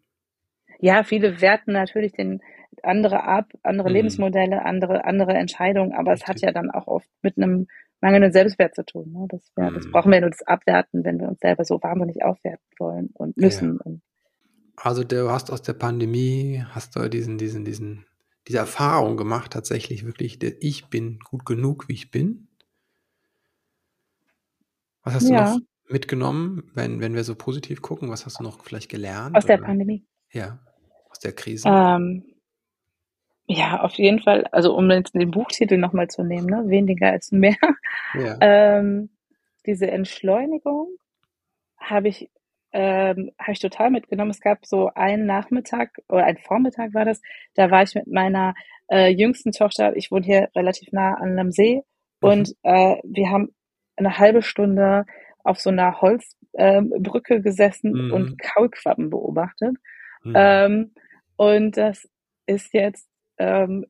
Ja, viele werten natürlich den andere ab, andere hm. Lebensmodelle, andere andere Entscheidungen, aber Richtig. es hat ja dann auch oft mit einem mangelnden Selbstwert zu tun. Ne? Das, wär, hm. das brauchen wir nur das abwerten, wenn wir uns selber so wahnsinnig aufwerten wollen und müssen. Ja. Und also du hast aus der Pandemie, hast du diesen, diesen, diesen, diese Erfahrung gemacht, tatsächlich wirklich, ich bin gut genug, wie ich bin. Was hast ja. du noch mitgenommen, wenn, wenn wir so positiv gucken? Was hast du noch vielleicht gelernt? Aus der oder? Pandemie. Ja, aus der Krise. Ähm, ja, auf jeden Fall. Also um jetzt den Buchtitel nochmal zu nehmen, ne? weniger ist mehr. Ja. Ähm, diese Entschleunigung habe ich, ähm, hab ich total mitgenommen. Es gab so einen Nachmittag oder einen Vormittag war das, da war ich mit meiner äh, jüngsten Tochter, ich wohne hier relativ nah an einem See mhm. und äh, wir haben eine halbe Stunde auf so einer Holzbrücke ähm, gesessen mhm. und Kaulquappen beobachtet. Mhm. Ähm, und das ist jetzt, ähm,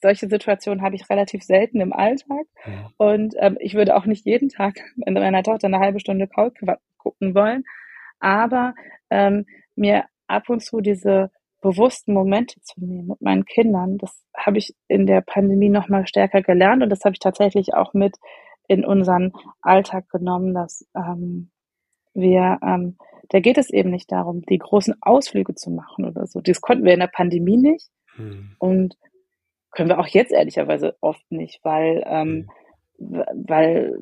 solche Situationen habe ich relativ selten im Alltag. Ja. Und ähm, ich würde auch nicht jeden Tag mit meiner Tochter eine halbe Stunde Kaulquappen gucken wollen. Aber ähm, mir ab und zu diese bewussten Momente zu nehmen mit meinen Kindern, das habe ich in der Pandemie noch mal stärker gelernt und das habe ich tatsächlich auch mit in unseren Alltag genommen, dass ähm, wir, ähm, da geht es eben nicht darum, die großen Ausflüge zu machen oder so. Das konnten wir in der Pandemie nicht hm. und können wir auch jetzt ehrlicherweise oft nicht, weil, ähm, hm. weil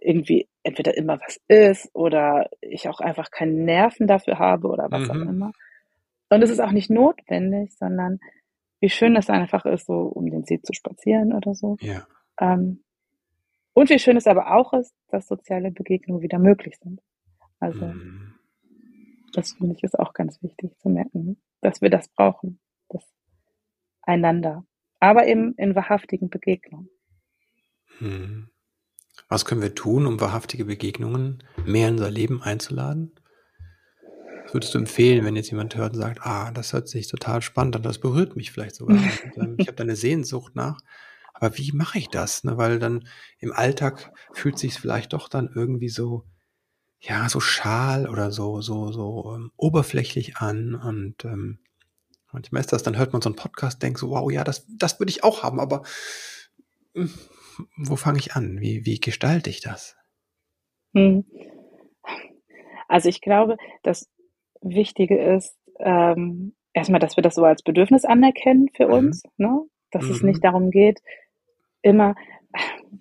irgendwie entweder immer was ist oder ich auch einfach keine Nerven dafür habe oder was mhm. auch immer. Und es ist auch nicht notwendig, sondern wie schön es einfach ist, so um den See zu spazieren oder so. Ja. Ähm, und wie schön es aber auch ist, dass soziale Begegnungen wieder möglich sind. Also, mhm. das finde ich ist auch ganz wichtig zu merken, dass wir das brauchen, einander. Aber eben in wahrhaftigen Begegnungen. Mhm. Was können wir tun, um wahrhaftige Begegnungen mehr in unser Leben einzuladen? Was würdest du empfehlen, wenn jetzt jemand hört und sagt, ah, das hört sich total spannend an, das berührt mich vielleicht sogar. Ich habe da eine Sehnsucht nach. Aber wie mache ich das? Ne? Weil dann im Alltag fühlt sich vielleicht doch dann irgendwie so, ja, so schal oder so, so, so ähm, oberflächlich an. Und ähm, manchmal ist das, dann hört man so einen Podcast, denkt so, wow, ja, das, das würde ich auch haben, aber äh, wo fange ich an? Wie, wie gestalte ich das? Hm. Also ich glaube, das Wichtige ist, ähm, erstmal, dass wir das so als Bedürfnis anerkennen für mhm. uns, ne? dass mhm. es nicht darum geht, immer,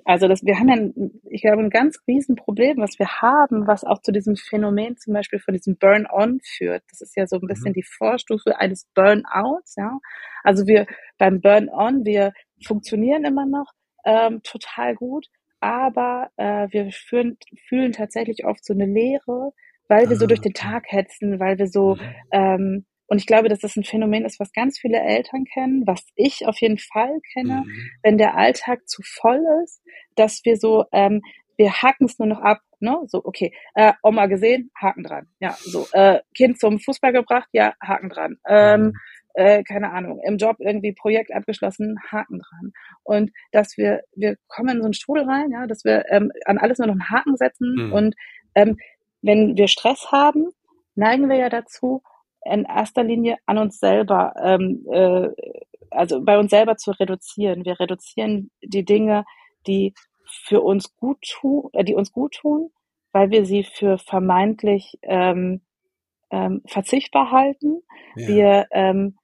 also das, wir haben ja, ich glaube, ein ganz Riesenproblem, was wir haben, was auch zu diesem Phänomen zum Beispiel von diesem Burn-on führt. Das ist ja so ein bisschen mhm. die Vorstufe eines Burnouts, ja. Also wir beim Burn-on, wir funktionieren immer noch ähm, total gut, aber äh, wir führen, fühlen tatsächlich oft so eine Leere, weil wir so durch den ah, Tag hetzen, weil wir so mhm. ähm, und ich glaube, dass das ein Phänomen ist, was ganz viele Eltern kennen, was ich auf jeden Fall kenne, mhm. wenn der Alltag zu voll ist, dass wir so, ähm, wir haken es nur noch ab, ne? So, okay, äh, Oma gesehen, Haken dran. Ja, so, äh, Kind zum Fußball gebracht, ja, Haken dran. Ähm, mhm. äh, keine Ahnung, im Job irgendwie Projekt abgeschlossen, Haken dran. Und dass wir, wir kommen in so einen Strudel rein, ja, dass wir ähm, an alles nur noch einen Haken setzen. Mhm. Und ähm, wenn wir Stress haben, neigen wir ja dazu, in erster Linie an uns selber, ähm, äh, also bei uns selber zu reduzieren. Wir reduzieren die Dinge, die für uns gut tun, äh, die uns gut tun, weil wir sie für vermeintlich ähm, ähm, verzichtbar halten. Ja. Wir ähm,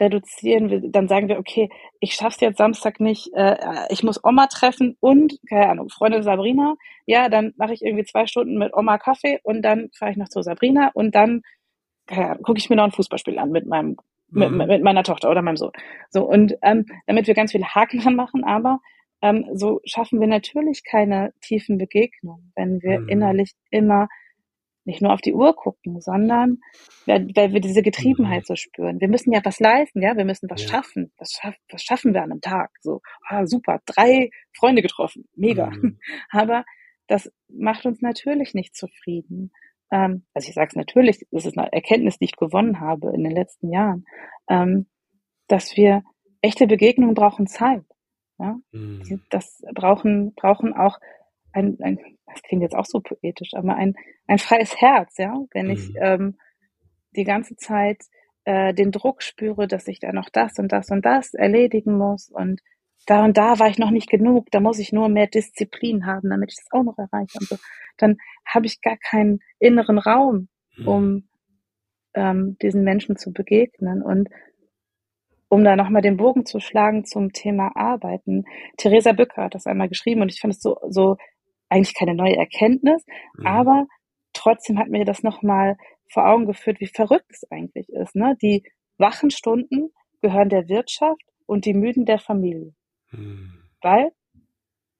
reduzieren, wir, dann sagen wir, okay, ich schaff's jetzt Samstag nicht, äh, ich muss Oma treffen und, keine Ahnung, Freundin Sabrina, ja, dann mache ich irgendwie zwei Stunden mit Oma Kaffee und dann fahre ich noch zu Sabrina und dann gucke ich mir noch ein Fußballspiel an mit meinem mit, mhm. mit meiner Tochter oder meinem Sohn. So und ähm, damit wir ganz viele Haken dran machen, aber ähm, so schaffen wir natürlich keine tiefen Begegnungen, wenn wir mhm. innerlich immer nicht nur auf die Uhr gucken, sondern weil, weil wir diese Getriebenheit mhm. so spüren. Wir müssen ja was leisten, ja, wir müssen was ja. schaffen. Was, schaff, was schaffen wir an einem Tag? So, ah, super, drei Freunde getroffen, mega. Mhm. Aber das macht uns natürlich nicht zufrieden. Ähm, also ich sage es natürlich, das ist eine Erkenntnis, die ich gewonnen habe in den letzten Jahren, ähm, dass wir echte Begegnungen brauchen Zeit. Ja? Mhm. Das brauchen, brauchen auch ein, ein, das klingt jetzt auch so poetisch, aber ein, ein freies Herz, ja, wenn mhm. ich ähm, die ganze Zeit äh, den Druck spüre, dass ich da noch das und das und das erledigen muss und da und da war ich noch nicht genug, da muss ich nur mehr Disziplin haben, damit ich das auch noch erreiche und so, dann habe ich gar keinen inneren Raum, mhm. um ähm, diesen Menschen zu begegnen und um da nochmal den Bogen zu schlagen zum Thema Arbeiten. Theresa Bücker hat das einmal geschrieben und ich fand es so, so eigentlich keine neue Erkenntnis, mhm. aber trotzdem hat mir das nochmal vor Augen geführt, wie verrückt es eigentlich ist. Ne? Die wachen Stunden gehören der Wirtschaft und die müden der Familie. Mhm. Weil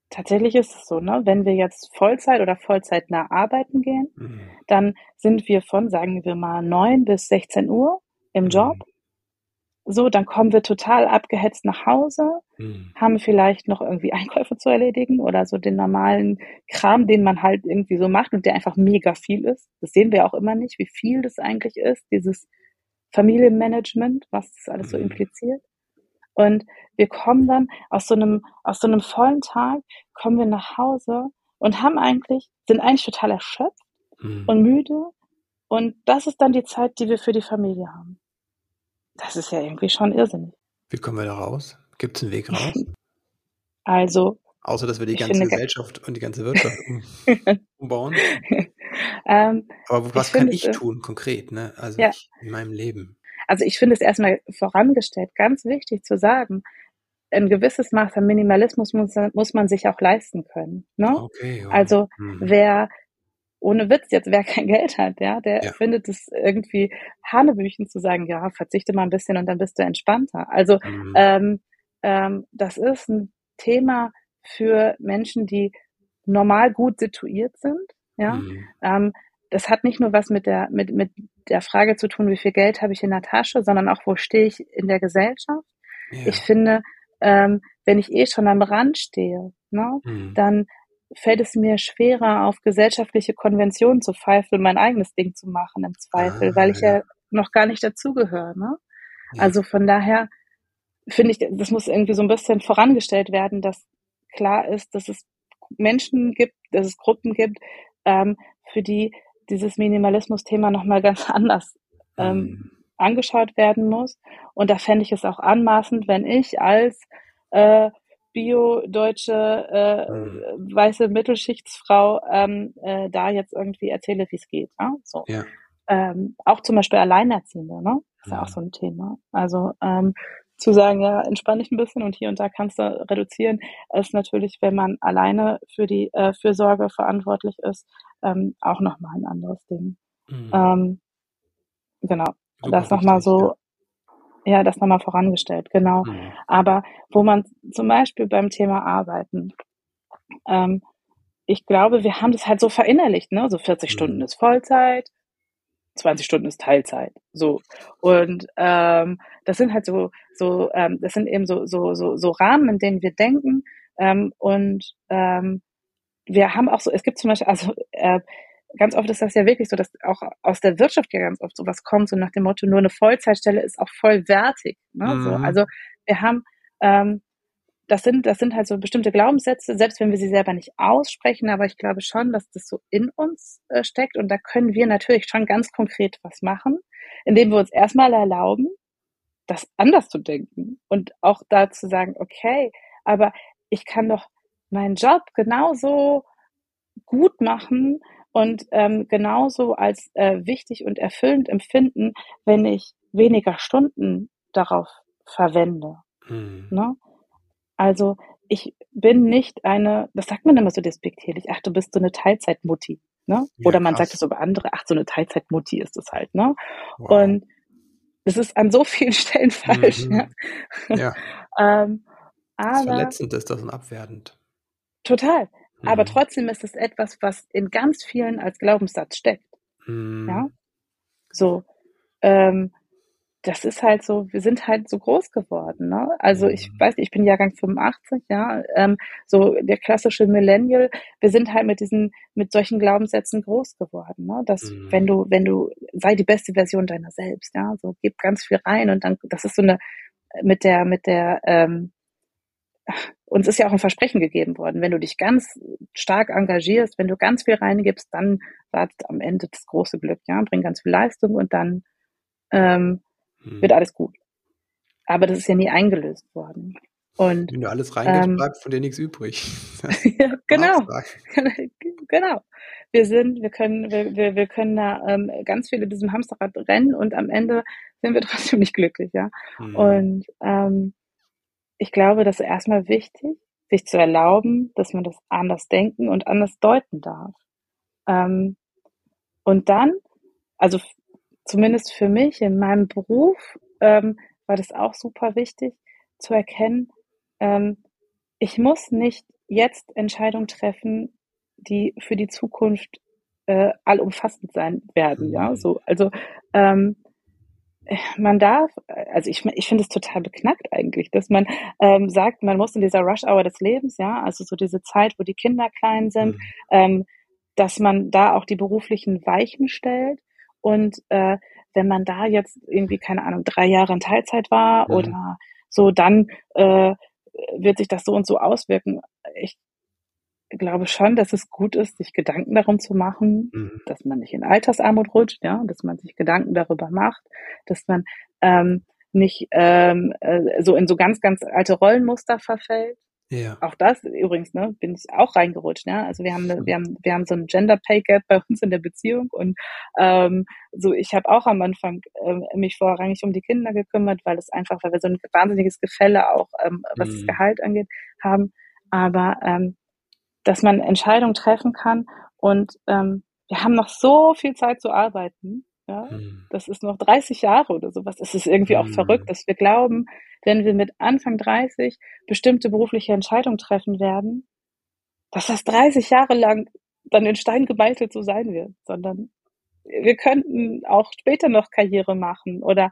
tatsächlich ist es so, ne? wenn wir jetzt Vollzeit oder Vollzeitnah arbeiten gehen, mhm. dann sind wir von, sagen wir mal, 9 bis 16 Uhr im Job mhm. So, dann kommen wir total abgehetzt nach Hause, mhm. haben vielleicht noch irgendwie Einkäufe zu erledigen oder so den normalen Kram, den man halt irgendwie so macht und der einfach mega viel ist. Das sehen wir auch immer nicht, wie viel das eigentlich ist, dieses Familienmanagement, was das alles so mhm. impliziert. Und wir kommen dann aus so einem, aus so einem vollen Tag, kommen wir nach Hause und haben eigentlich, sind eigentlich total erschöpft mhm. und müde. Und das ist dann die Zeit, die wir für die Familie haben. Das ist ja irgendwie schon irrsinnig. Wie kommen wir da raus? Gibt es einen Weg raus? Also. Außer, dass wir die ganze Gesellschaft und die ganze Wirtschaft umbauen. ähm, Aber was ich kann ich tun, konkret, ne? Also ja. ich, in meinem Leben? Also ich finde es erstmal vorangestellt ganz wichtig zu sagen, ein gewisses Maß an Minimalismus muss, muss man sich auch leisten können. Ne? Okay, oh. Also hm. wer ohne Witz jetzt, wer kein Geld hat, ja, der ja. findet es irgendwie Hanebüchen zu sagen, ja, verzichte mal ein bisschen und dann bist du entspannter. Also mhm. ähm, ähm, das ist ein Thema für Menschen, die normal gut situiert sind. Ja, mhm. ähm, das hat nicht nur was mit der mit mit der Frage zu tun, wie viel Geld habe ich in der Tasche, sondern auch wo stehe ich in der Gesellschaft. Ja. Ich finde, ähm, wenn ich eh schon am Rand stehe, ne, mhm. dann fällt es mir schwerer, auf gesellschaftliche Konventionen zu pfeifen und mein eigenes Ding zu machen im Zweifel, ah, weil ich ja. ja. noch gar nicht dazugehöre. Ne? Ja. Also von daher finde ich, das muss irgendwie so ein bisschen vorangestellt werden, dass klar ist, dass es Menschen gibt, dass es Gruppen gibt, ähm, für die dieses Minimalismus-Thema nochmal ganz anders ähm, mhm. angeschaut werden muss. Und da fände ich es auch anmaßend, wenn ich als äh, bio-deutsche äh, mhm. weiße Mittelschichtsfrau ähm, äh, da jetzt irgendwie erzähle, wie es geht. Ne? So. Ja. Ähm, auch zum Beispiel Alleinerziehende, ne? Ist ja. ja auch so ein Thema. Also ähm, zu sagen, ja, entspann dich ein bisschen und hier und da kannst du reduzieren, ist natürlich, wenn man alleine für die äh, Fürsorge verantwortlich ist, ähm, auch nochmal ein anderes Ding. Mhm. Ähm, genau. Super das nochmal so ja, das nochmal vorangestellt, genau. Mhm. Aber wo man zum Beispiel beim Thema Arbeiten, ähm, ich glaube, wir haben das halt so verinnerlicht, ne? So 40 mhm. Stunden ist Vollzeit, 20 Stunden ist Teilzeit. So. Und ähm, das sind halt so, so, ähm, das sind eben so, so, so, so Rahmen, in denen wir denken. Ähm, und ähm, wir haben auch so, es gibt zum Beispiel, also äh, ganz oft ist das ja wirklich so, dass auch aus der Wirtschaft ja ganz oft sowas kommt, so nach dem Motto, nur eine Vollzeitstelle ist auch vollwertig. Ne? Mhm. So, also wir haben ähm, das sind, das sind halt so bestimmte Glaubenssätze, selbst wenn wir sie selber nicht aussprechen, aber ich glaube schon, dass das so in uns äh, steckt und da können wir natürlich schon ganz konkret was machen, indem wir uns erstmal erlauben, das anders zu denken und auch da zu sagen, okay, aber ich kann doch meinen Job genauso gut machen und ähm, genauso als äh, wichtig und erfüllend empfinden, wenn ich weniger Stunden darauf verwende. Mhm. Ne? Also ich bin nicht eine, das sagt man immer so despektierlich, ach, du bist so eine Teilzeitmutti. Ne? Ja, Oder man krass. sagt es über andere, ach, so eine Teilzeitmutti ist es halt. Ne? Wow. Und das ist an so vielen Stellen falsch. Mhm. Ja. ja. ähm, aber, verletzend ist das und abwertend. Total. Mhm. Aber trotzdem ist es etwas, was in ganz vielen als Glaubenssatz steckt. Mhm. Ja. So. Ähm, das ist halt so, wir sind halt so groß geworden. Ne? Also ich mhm. weiß nicht, ich bin Jahrgang 85, ja, ähm, so der klassische Millennial. Wir sind halt mit diesen, mit solchen Glaubenssätzen groß geworden. Ne? Dass mhm. wenn du, wenn du, sei die beste Version deiner selbst, ja, so gib ganz viel rein und dann, das ist so eine mit der, mit der, ähm, uns ist ja auch ein Versprechen gegeben worden, wenn du dich ganz stark engagierst, wenn du ganz viel reingibst, dann wartet am Ende das große Glück, ja, bring ganz viel Leistung und dann ähm, hm. wird alles gut. Aber das ist ja nie eingelöst worden. Und, Wenn du alles reingibst, ähm, bleibt von dir nichts übrig. ja, genau. genau. Wir sind, wir können, wir, wir, wir können da ähm, ganz viel in diesem Hamsterrad rennen und am Ende sind wir trotzdem nicht glücklich, ja. Mhm. Und ähm, ich glaube, das ist erstmal wichtig, sich zu erlauben, dass man das anders denken und anders deuten darf. Ähm, und dann, also zumindest für mich in meinem Beruf ähm, war das auch super wichtig zu erkennen, ähm, ich muss nicht jetzt Entscheidungen treffen, die für die Zukunft äh, allumfassend sein werden. Ja, mhm. so also ähm, man darf, also ich, ich finde es total beknackt eigentlich, dass man ähm, sagt, man muss in dieser Rush-Hour des Lebens, ja, also so diese Zeit, wo die Kinder klein sind, mhm. ähm, dass man da auch die beruflichen Weichen stellt und äh, wenn man da jetzt irgendwie, keine Ahnung, drei Jahre in Teilzeit war mhm. oder so, dann äh, wird sich das so und so auswirken. Ich glaube schon, dass es gut ist, sich Gedanken darum zu machen, mhm. dass man nicht in Altersarmut rutscht, ja, dass man sich Gedanken darüber macht, dass man ähm, nicht ähm, äh, so in so ganz, ganz alte Rollenmuster verfällt, ja. Auch das übrigens, ne, bin ich auch reingerutscht. Ja? Also wir haben, wir haben, wir haben so ein Gender Pay Gap bei uns in der Beziehung und ähm, so ich habe auch am Anfang ähm, mich vorrangig um die Kinder gekümmert, weil es einfach, weil wir so ein wahnsinniges Gefälle auch, ähm, was mhm. das Gehalt angeht, haben. Aber ähm, dass man Entscheidungen treffen kann und ähm, wir haben noch so viel Zeit zu arbeiten ja, hm. das ist noch 30 Jahre oder sowas. Es ist irgendwie auch hm. verrückt, dass wir glauben, wenn wir mit Anfang 30 bestimmte berufliche Entscheidungen treffen werden, dass das 30 Jahre lang dann in Stein gemeißelt so sein wird, sondern wir könnten auch später noch Karriere machen oder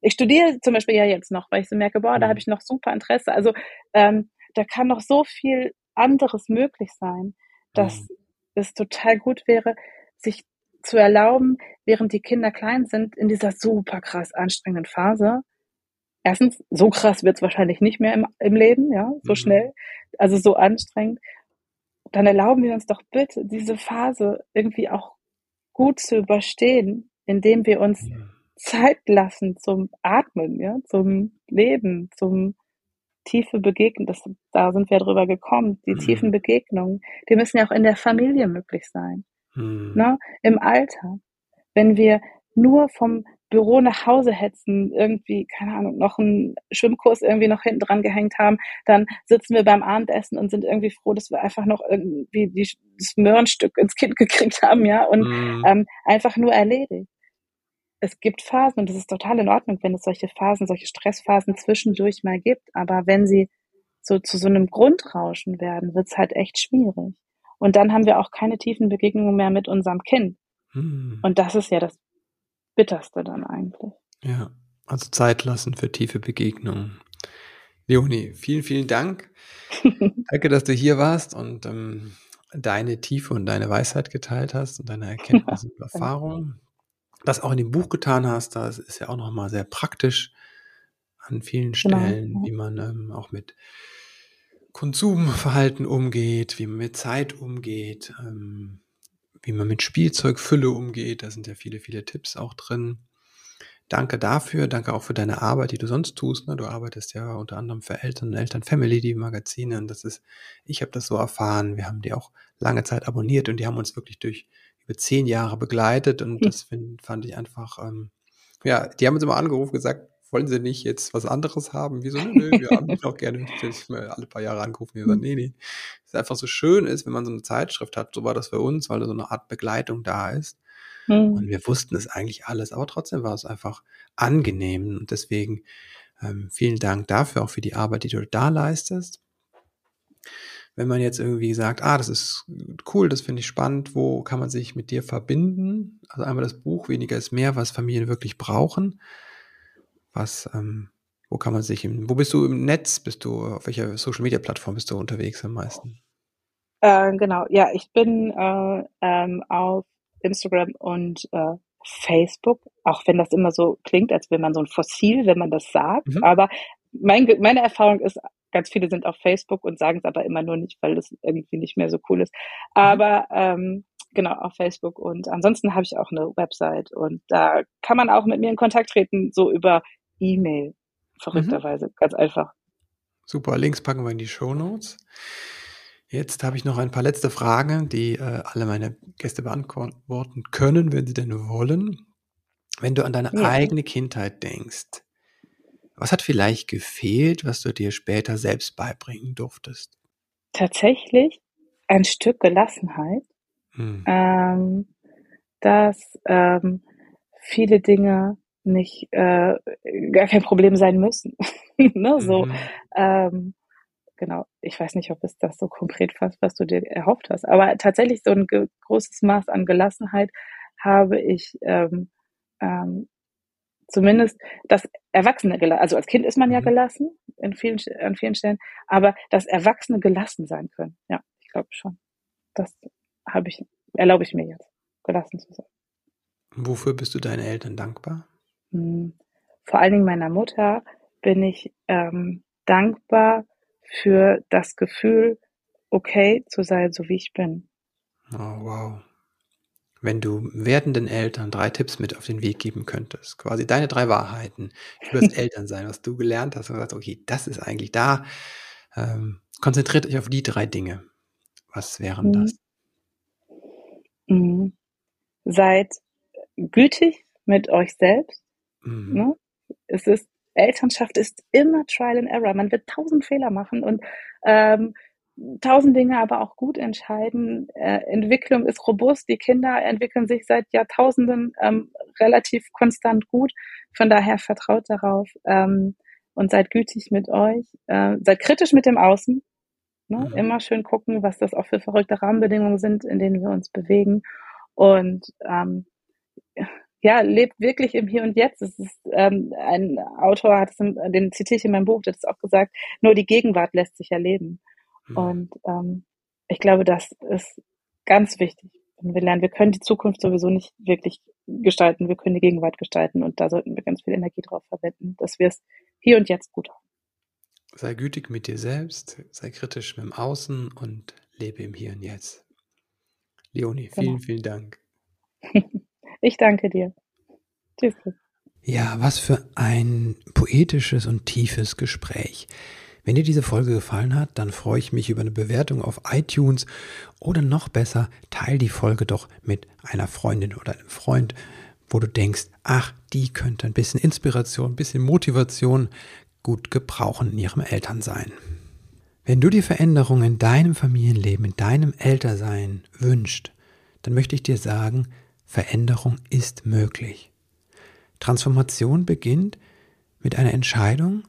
ich studiere zum Beispiel ja jetzt noch, weil ich so merke, boah, da habe hm. ich noch super Interesse. Also ähm, da kann noch so viel anderes möglich sein, dass mhm. es total gut wäre, sich zu erlauben, während die Kinder klein sind, in dieser super krass anstrengenden Phase. Erstens, so krass wird es wahrscheinlich nicht mehr im, im Leben, ja, so mhm. schnell, also so anstrengend. Dann erlauben wir uns doch bitte, diese Phase irgendwie auch gut zu überstehen, indem wir uns. Zeit lassen zum Atmen, ja, zum Leben, zum tiefe Begegnen. Das, da sind wir drüber gekommen. Die mhm. tiefen Begegnungen, die müssen ja auch in der Familie möglich sein. Mhm. Ne? Im Alter. Wenn wir nur vom Büro nach Hause hetzen, irgendwie, keine Ahnung, noch einen Schwimmkurs irgendwie noch hinten dran gehängt haben, dann sitzen wir beim Abendessen und sind irgendwie froh, dass wir einfach noch irgendwie die, das Möhrenstück ins Kind gekriegt haben, ja, und mhm. ähm, einfach nur erledigt. Es gibt Phasen und das ist total in Ordnung, wenn es solche Phasen, solche Stressphasen zwischendurch mal gibt, aber wenn sie so zu so einem Grundrauschen werden, wird's halt echt schwierig. Und dann haben wir auch keine tiefen Begegnungen mehr mit unserem Kind. Hm. Und das ist ja das Bitterste dann eigentlich. Ja, also Zeit lassen für tiefe Begegnungen. Leonie, vielen, vielen Dank. Danke, dass du hier warst und ähm, deine Tiefe und deine Weisheit geteilt hast und deine Erkenntnisse und Erfahrungen. Das auch in dem Buch getan hast, das ist ja auch nochmal sehr praktisch an vielen genau, Stellen, genau. wie man ähm, auch mit Konsumverhalten umgeht, wie man mit Zeit umgeht, ähm, wie man mit Spielzeugfülle umgeht. Da sind ja viele, viele Tipps auch drin. Danke dafür, danke auch für deine Arbeit, die du sonst tust. Ne? Du arbeitest ja unter anderem für Eltern, Eltern Family, die Magazine. Und das ist, ich habe das so erfahren. Wir haben die auch lange Zeit abonniert und die haben uns wirklich durch über zehn Jahre begleitet. Und hm. das find, fand ich einfach, ähm, ja, die haben uns immer angerufen, gesagt, wollen Sie nicht jetzt was anderes haben? Wieso? Nö, nö wir haben dich auch gerne. Ich mal alle paar Jahre angerufen und gesagt, nee, nee. Es einfach so schön ist, wenn man so eine Zeitschrift hat. So war das für uns, weil da so eine Art Begleitung da ist. Mhm. Und wir wussten es eigentlich alles, aber trotzdem war es einfach angenehm. Und deswegen ähm, vielen Dank dafür, auch für die Arbeit, die du da leistest. Wenn man jetzt irgendwie sagt, ah, das ist cool, das finde ich spannend, wo kann man sich mit dir verbinden? Also einmal das Buch, weniger ist mehr, was Familien wirklich brauchen. Was, ähm, wo kann man sich, im, wo bist du im Netz? Bist du, auf welcher Social Media Plattform bist du unterwegs am meisten? Äh, genau, ja, ich bin äh, ähm, auf Instagram und äh, Facebook, auch wenn das immer so klingt, als wäre man so ein Fossil, wenn man das sagt. Mhm. Aber mein, meine Erfahrung ist, ganz viele sind auf Facebook und sagen es aber immer nur nicht, weil das irgendwie nicht mehr so cool ist. Mhm. Aber ähm, genau, auf Facebook. Und ansonsten habe ich auch eine Website und da kann man auch mit mir in Kontakt treten, so über E-Mail. Verrückterweise. Mhm. Ganz einfach. Super, Links packen wir in die Show Notes. Jetzt habe ich noch ein paar letzte Fragen, die äh, alle meine Gäste beantworten können, wenn sie denn wollen. Wenn du an deine ja. eigene Kindheit denkst, was hat vielleicht gefehlt, was du dir später selbst beibringen durftest? Tatsächlich ein Stück Gelassenheit, hm. ähm, dass ähm, viele Dinge nicht äh, gar kein Problem sein müssen. ne? So, mhm. ähm, genau, ich weiß nicht, ob es das so konkret fasst, was du dir erhofft hast, aber tatsächlich so ein großes Maß an Gelassenheit habe ich ähm, ähm, zumindest das Erwachsene gelassen. Also als Kind ist man ja mhm. gelassen in vielen, an vielen Stellen, aber das Erwachsene gelassen sein können. Ja, ich glaube schon. Das habe ich, erlaube ich mir jetzt, gelassen zu sein. Wofür bist du deinen Eltern dankbar? Hm, vor allen Dingen meiner Mutter bin ich ähm, dankbar für das Gefühl, okay zu sein, so wie ich bin. Oh, wow. Wenn du werdenden Eltern drei Tipps mit auf den Weg geben könntest, quasi deine drei Wahrheiten über das Elternsein, was du gelernt hast und sagst, okay, das ist eigentlich da, ähm, konzentriert euch auf die drei Dinge. Was wären mhm. das? Mhm. Seid gütig mit euch selbst. Mhm. Ne? Es ist Elternschaft ist immer Trial and Error. Man wird tausend Fehler machen und ähm, tausend Dinge aber auch gut entscheiden. Äh, Entwicklung ist robust. Die Kinder entwickeln sich seit Jahrtausenden ähm, relativ konstant gut. Von daher vertraut darauf ähm, und seid gütig mit euch. Äh, seid kritisch mit dem Außen. Ne? Mhm. Immer schön gucken, was das auch für verrückte Rahmenbedingungen sind, in denen wir uns bewegen. Und ähm, ja, lebt wirklich im Hier und Jetzt. Es ist, ähm, ein Autor hat es, den zitiere ich in meinem Buch, der hat es auch gesagt, nur die Gegenwart lässt sich erleben. Mhm. Und ähm, ich glaube, das ist ganz wichtig. Wenn wir lernen, wir können die Zukunft sowieso nicht wirklich gestalten, wir können die Gegenwart gestalten und da sollten wir ganz viel Energie drauf verwenden, dass wir es hier und jetzt gut haben. Sei gütig mit dir selbst, sei kritisch mit dem Außen und lebe im Hier und Jetzt. Leonie, vielen, genau. vielen Dank. Ich danke dir. Tschüss. Ja, was für ein poetisches und tiefes Gespräch. Wenn dir diese Folge gefallen hat, dann freue ich mich über eine Bewertung auf iTunes oder noch besser, teil die Folge doch mit einer Freundin oder einem Freund, wo du denkst, ach, die könnte ein bisschen Inspiration, ein bisschen Motivation gut gebrauchen in ihrem Elternsein. Wenn du die Veränderung in deinem Familienleben, in deinem Ältersein wünscht, dann möchte ich dir sagen, Veränderung ist möglich. Transformation beginnt mit einer Entscheidung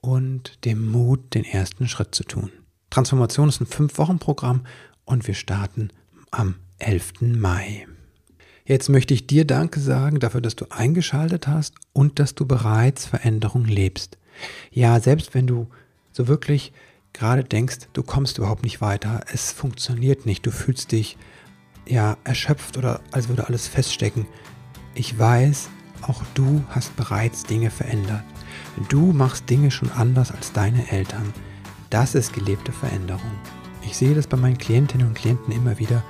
und dem Mut, den ersten Schritt zu tun. Transformation ist ein Fünf-Wochen-Programm und wir starten am 11. Mai. Jetzt möchte ich dir Danke sagen dafür, dass du eingeschaltet hast und dass du bereits Veränderung lebst. Ja, selbst wenn du so wirklich gerade denkst, du kommst überhaupt nicht weiter, es funktioniert nicht, du fühlst dich ja erschöpft oder als würde alles feststecken. Ich weiß, auch du hast bereits Dinge verändert. Du machst Dinge schon anders als deine Eltern. Das ist gelebte Veränderung. Ich sehe das bei meinen Klientinnen und Klienten immer wieder,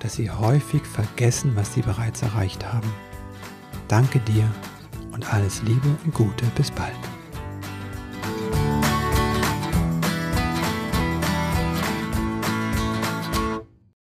dass sie häufig vergessen, was sie bereits erreicht haben. Danke dir und alles Liebe und Gute. Bis bald.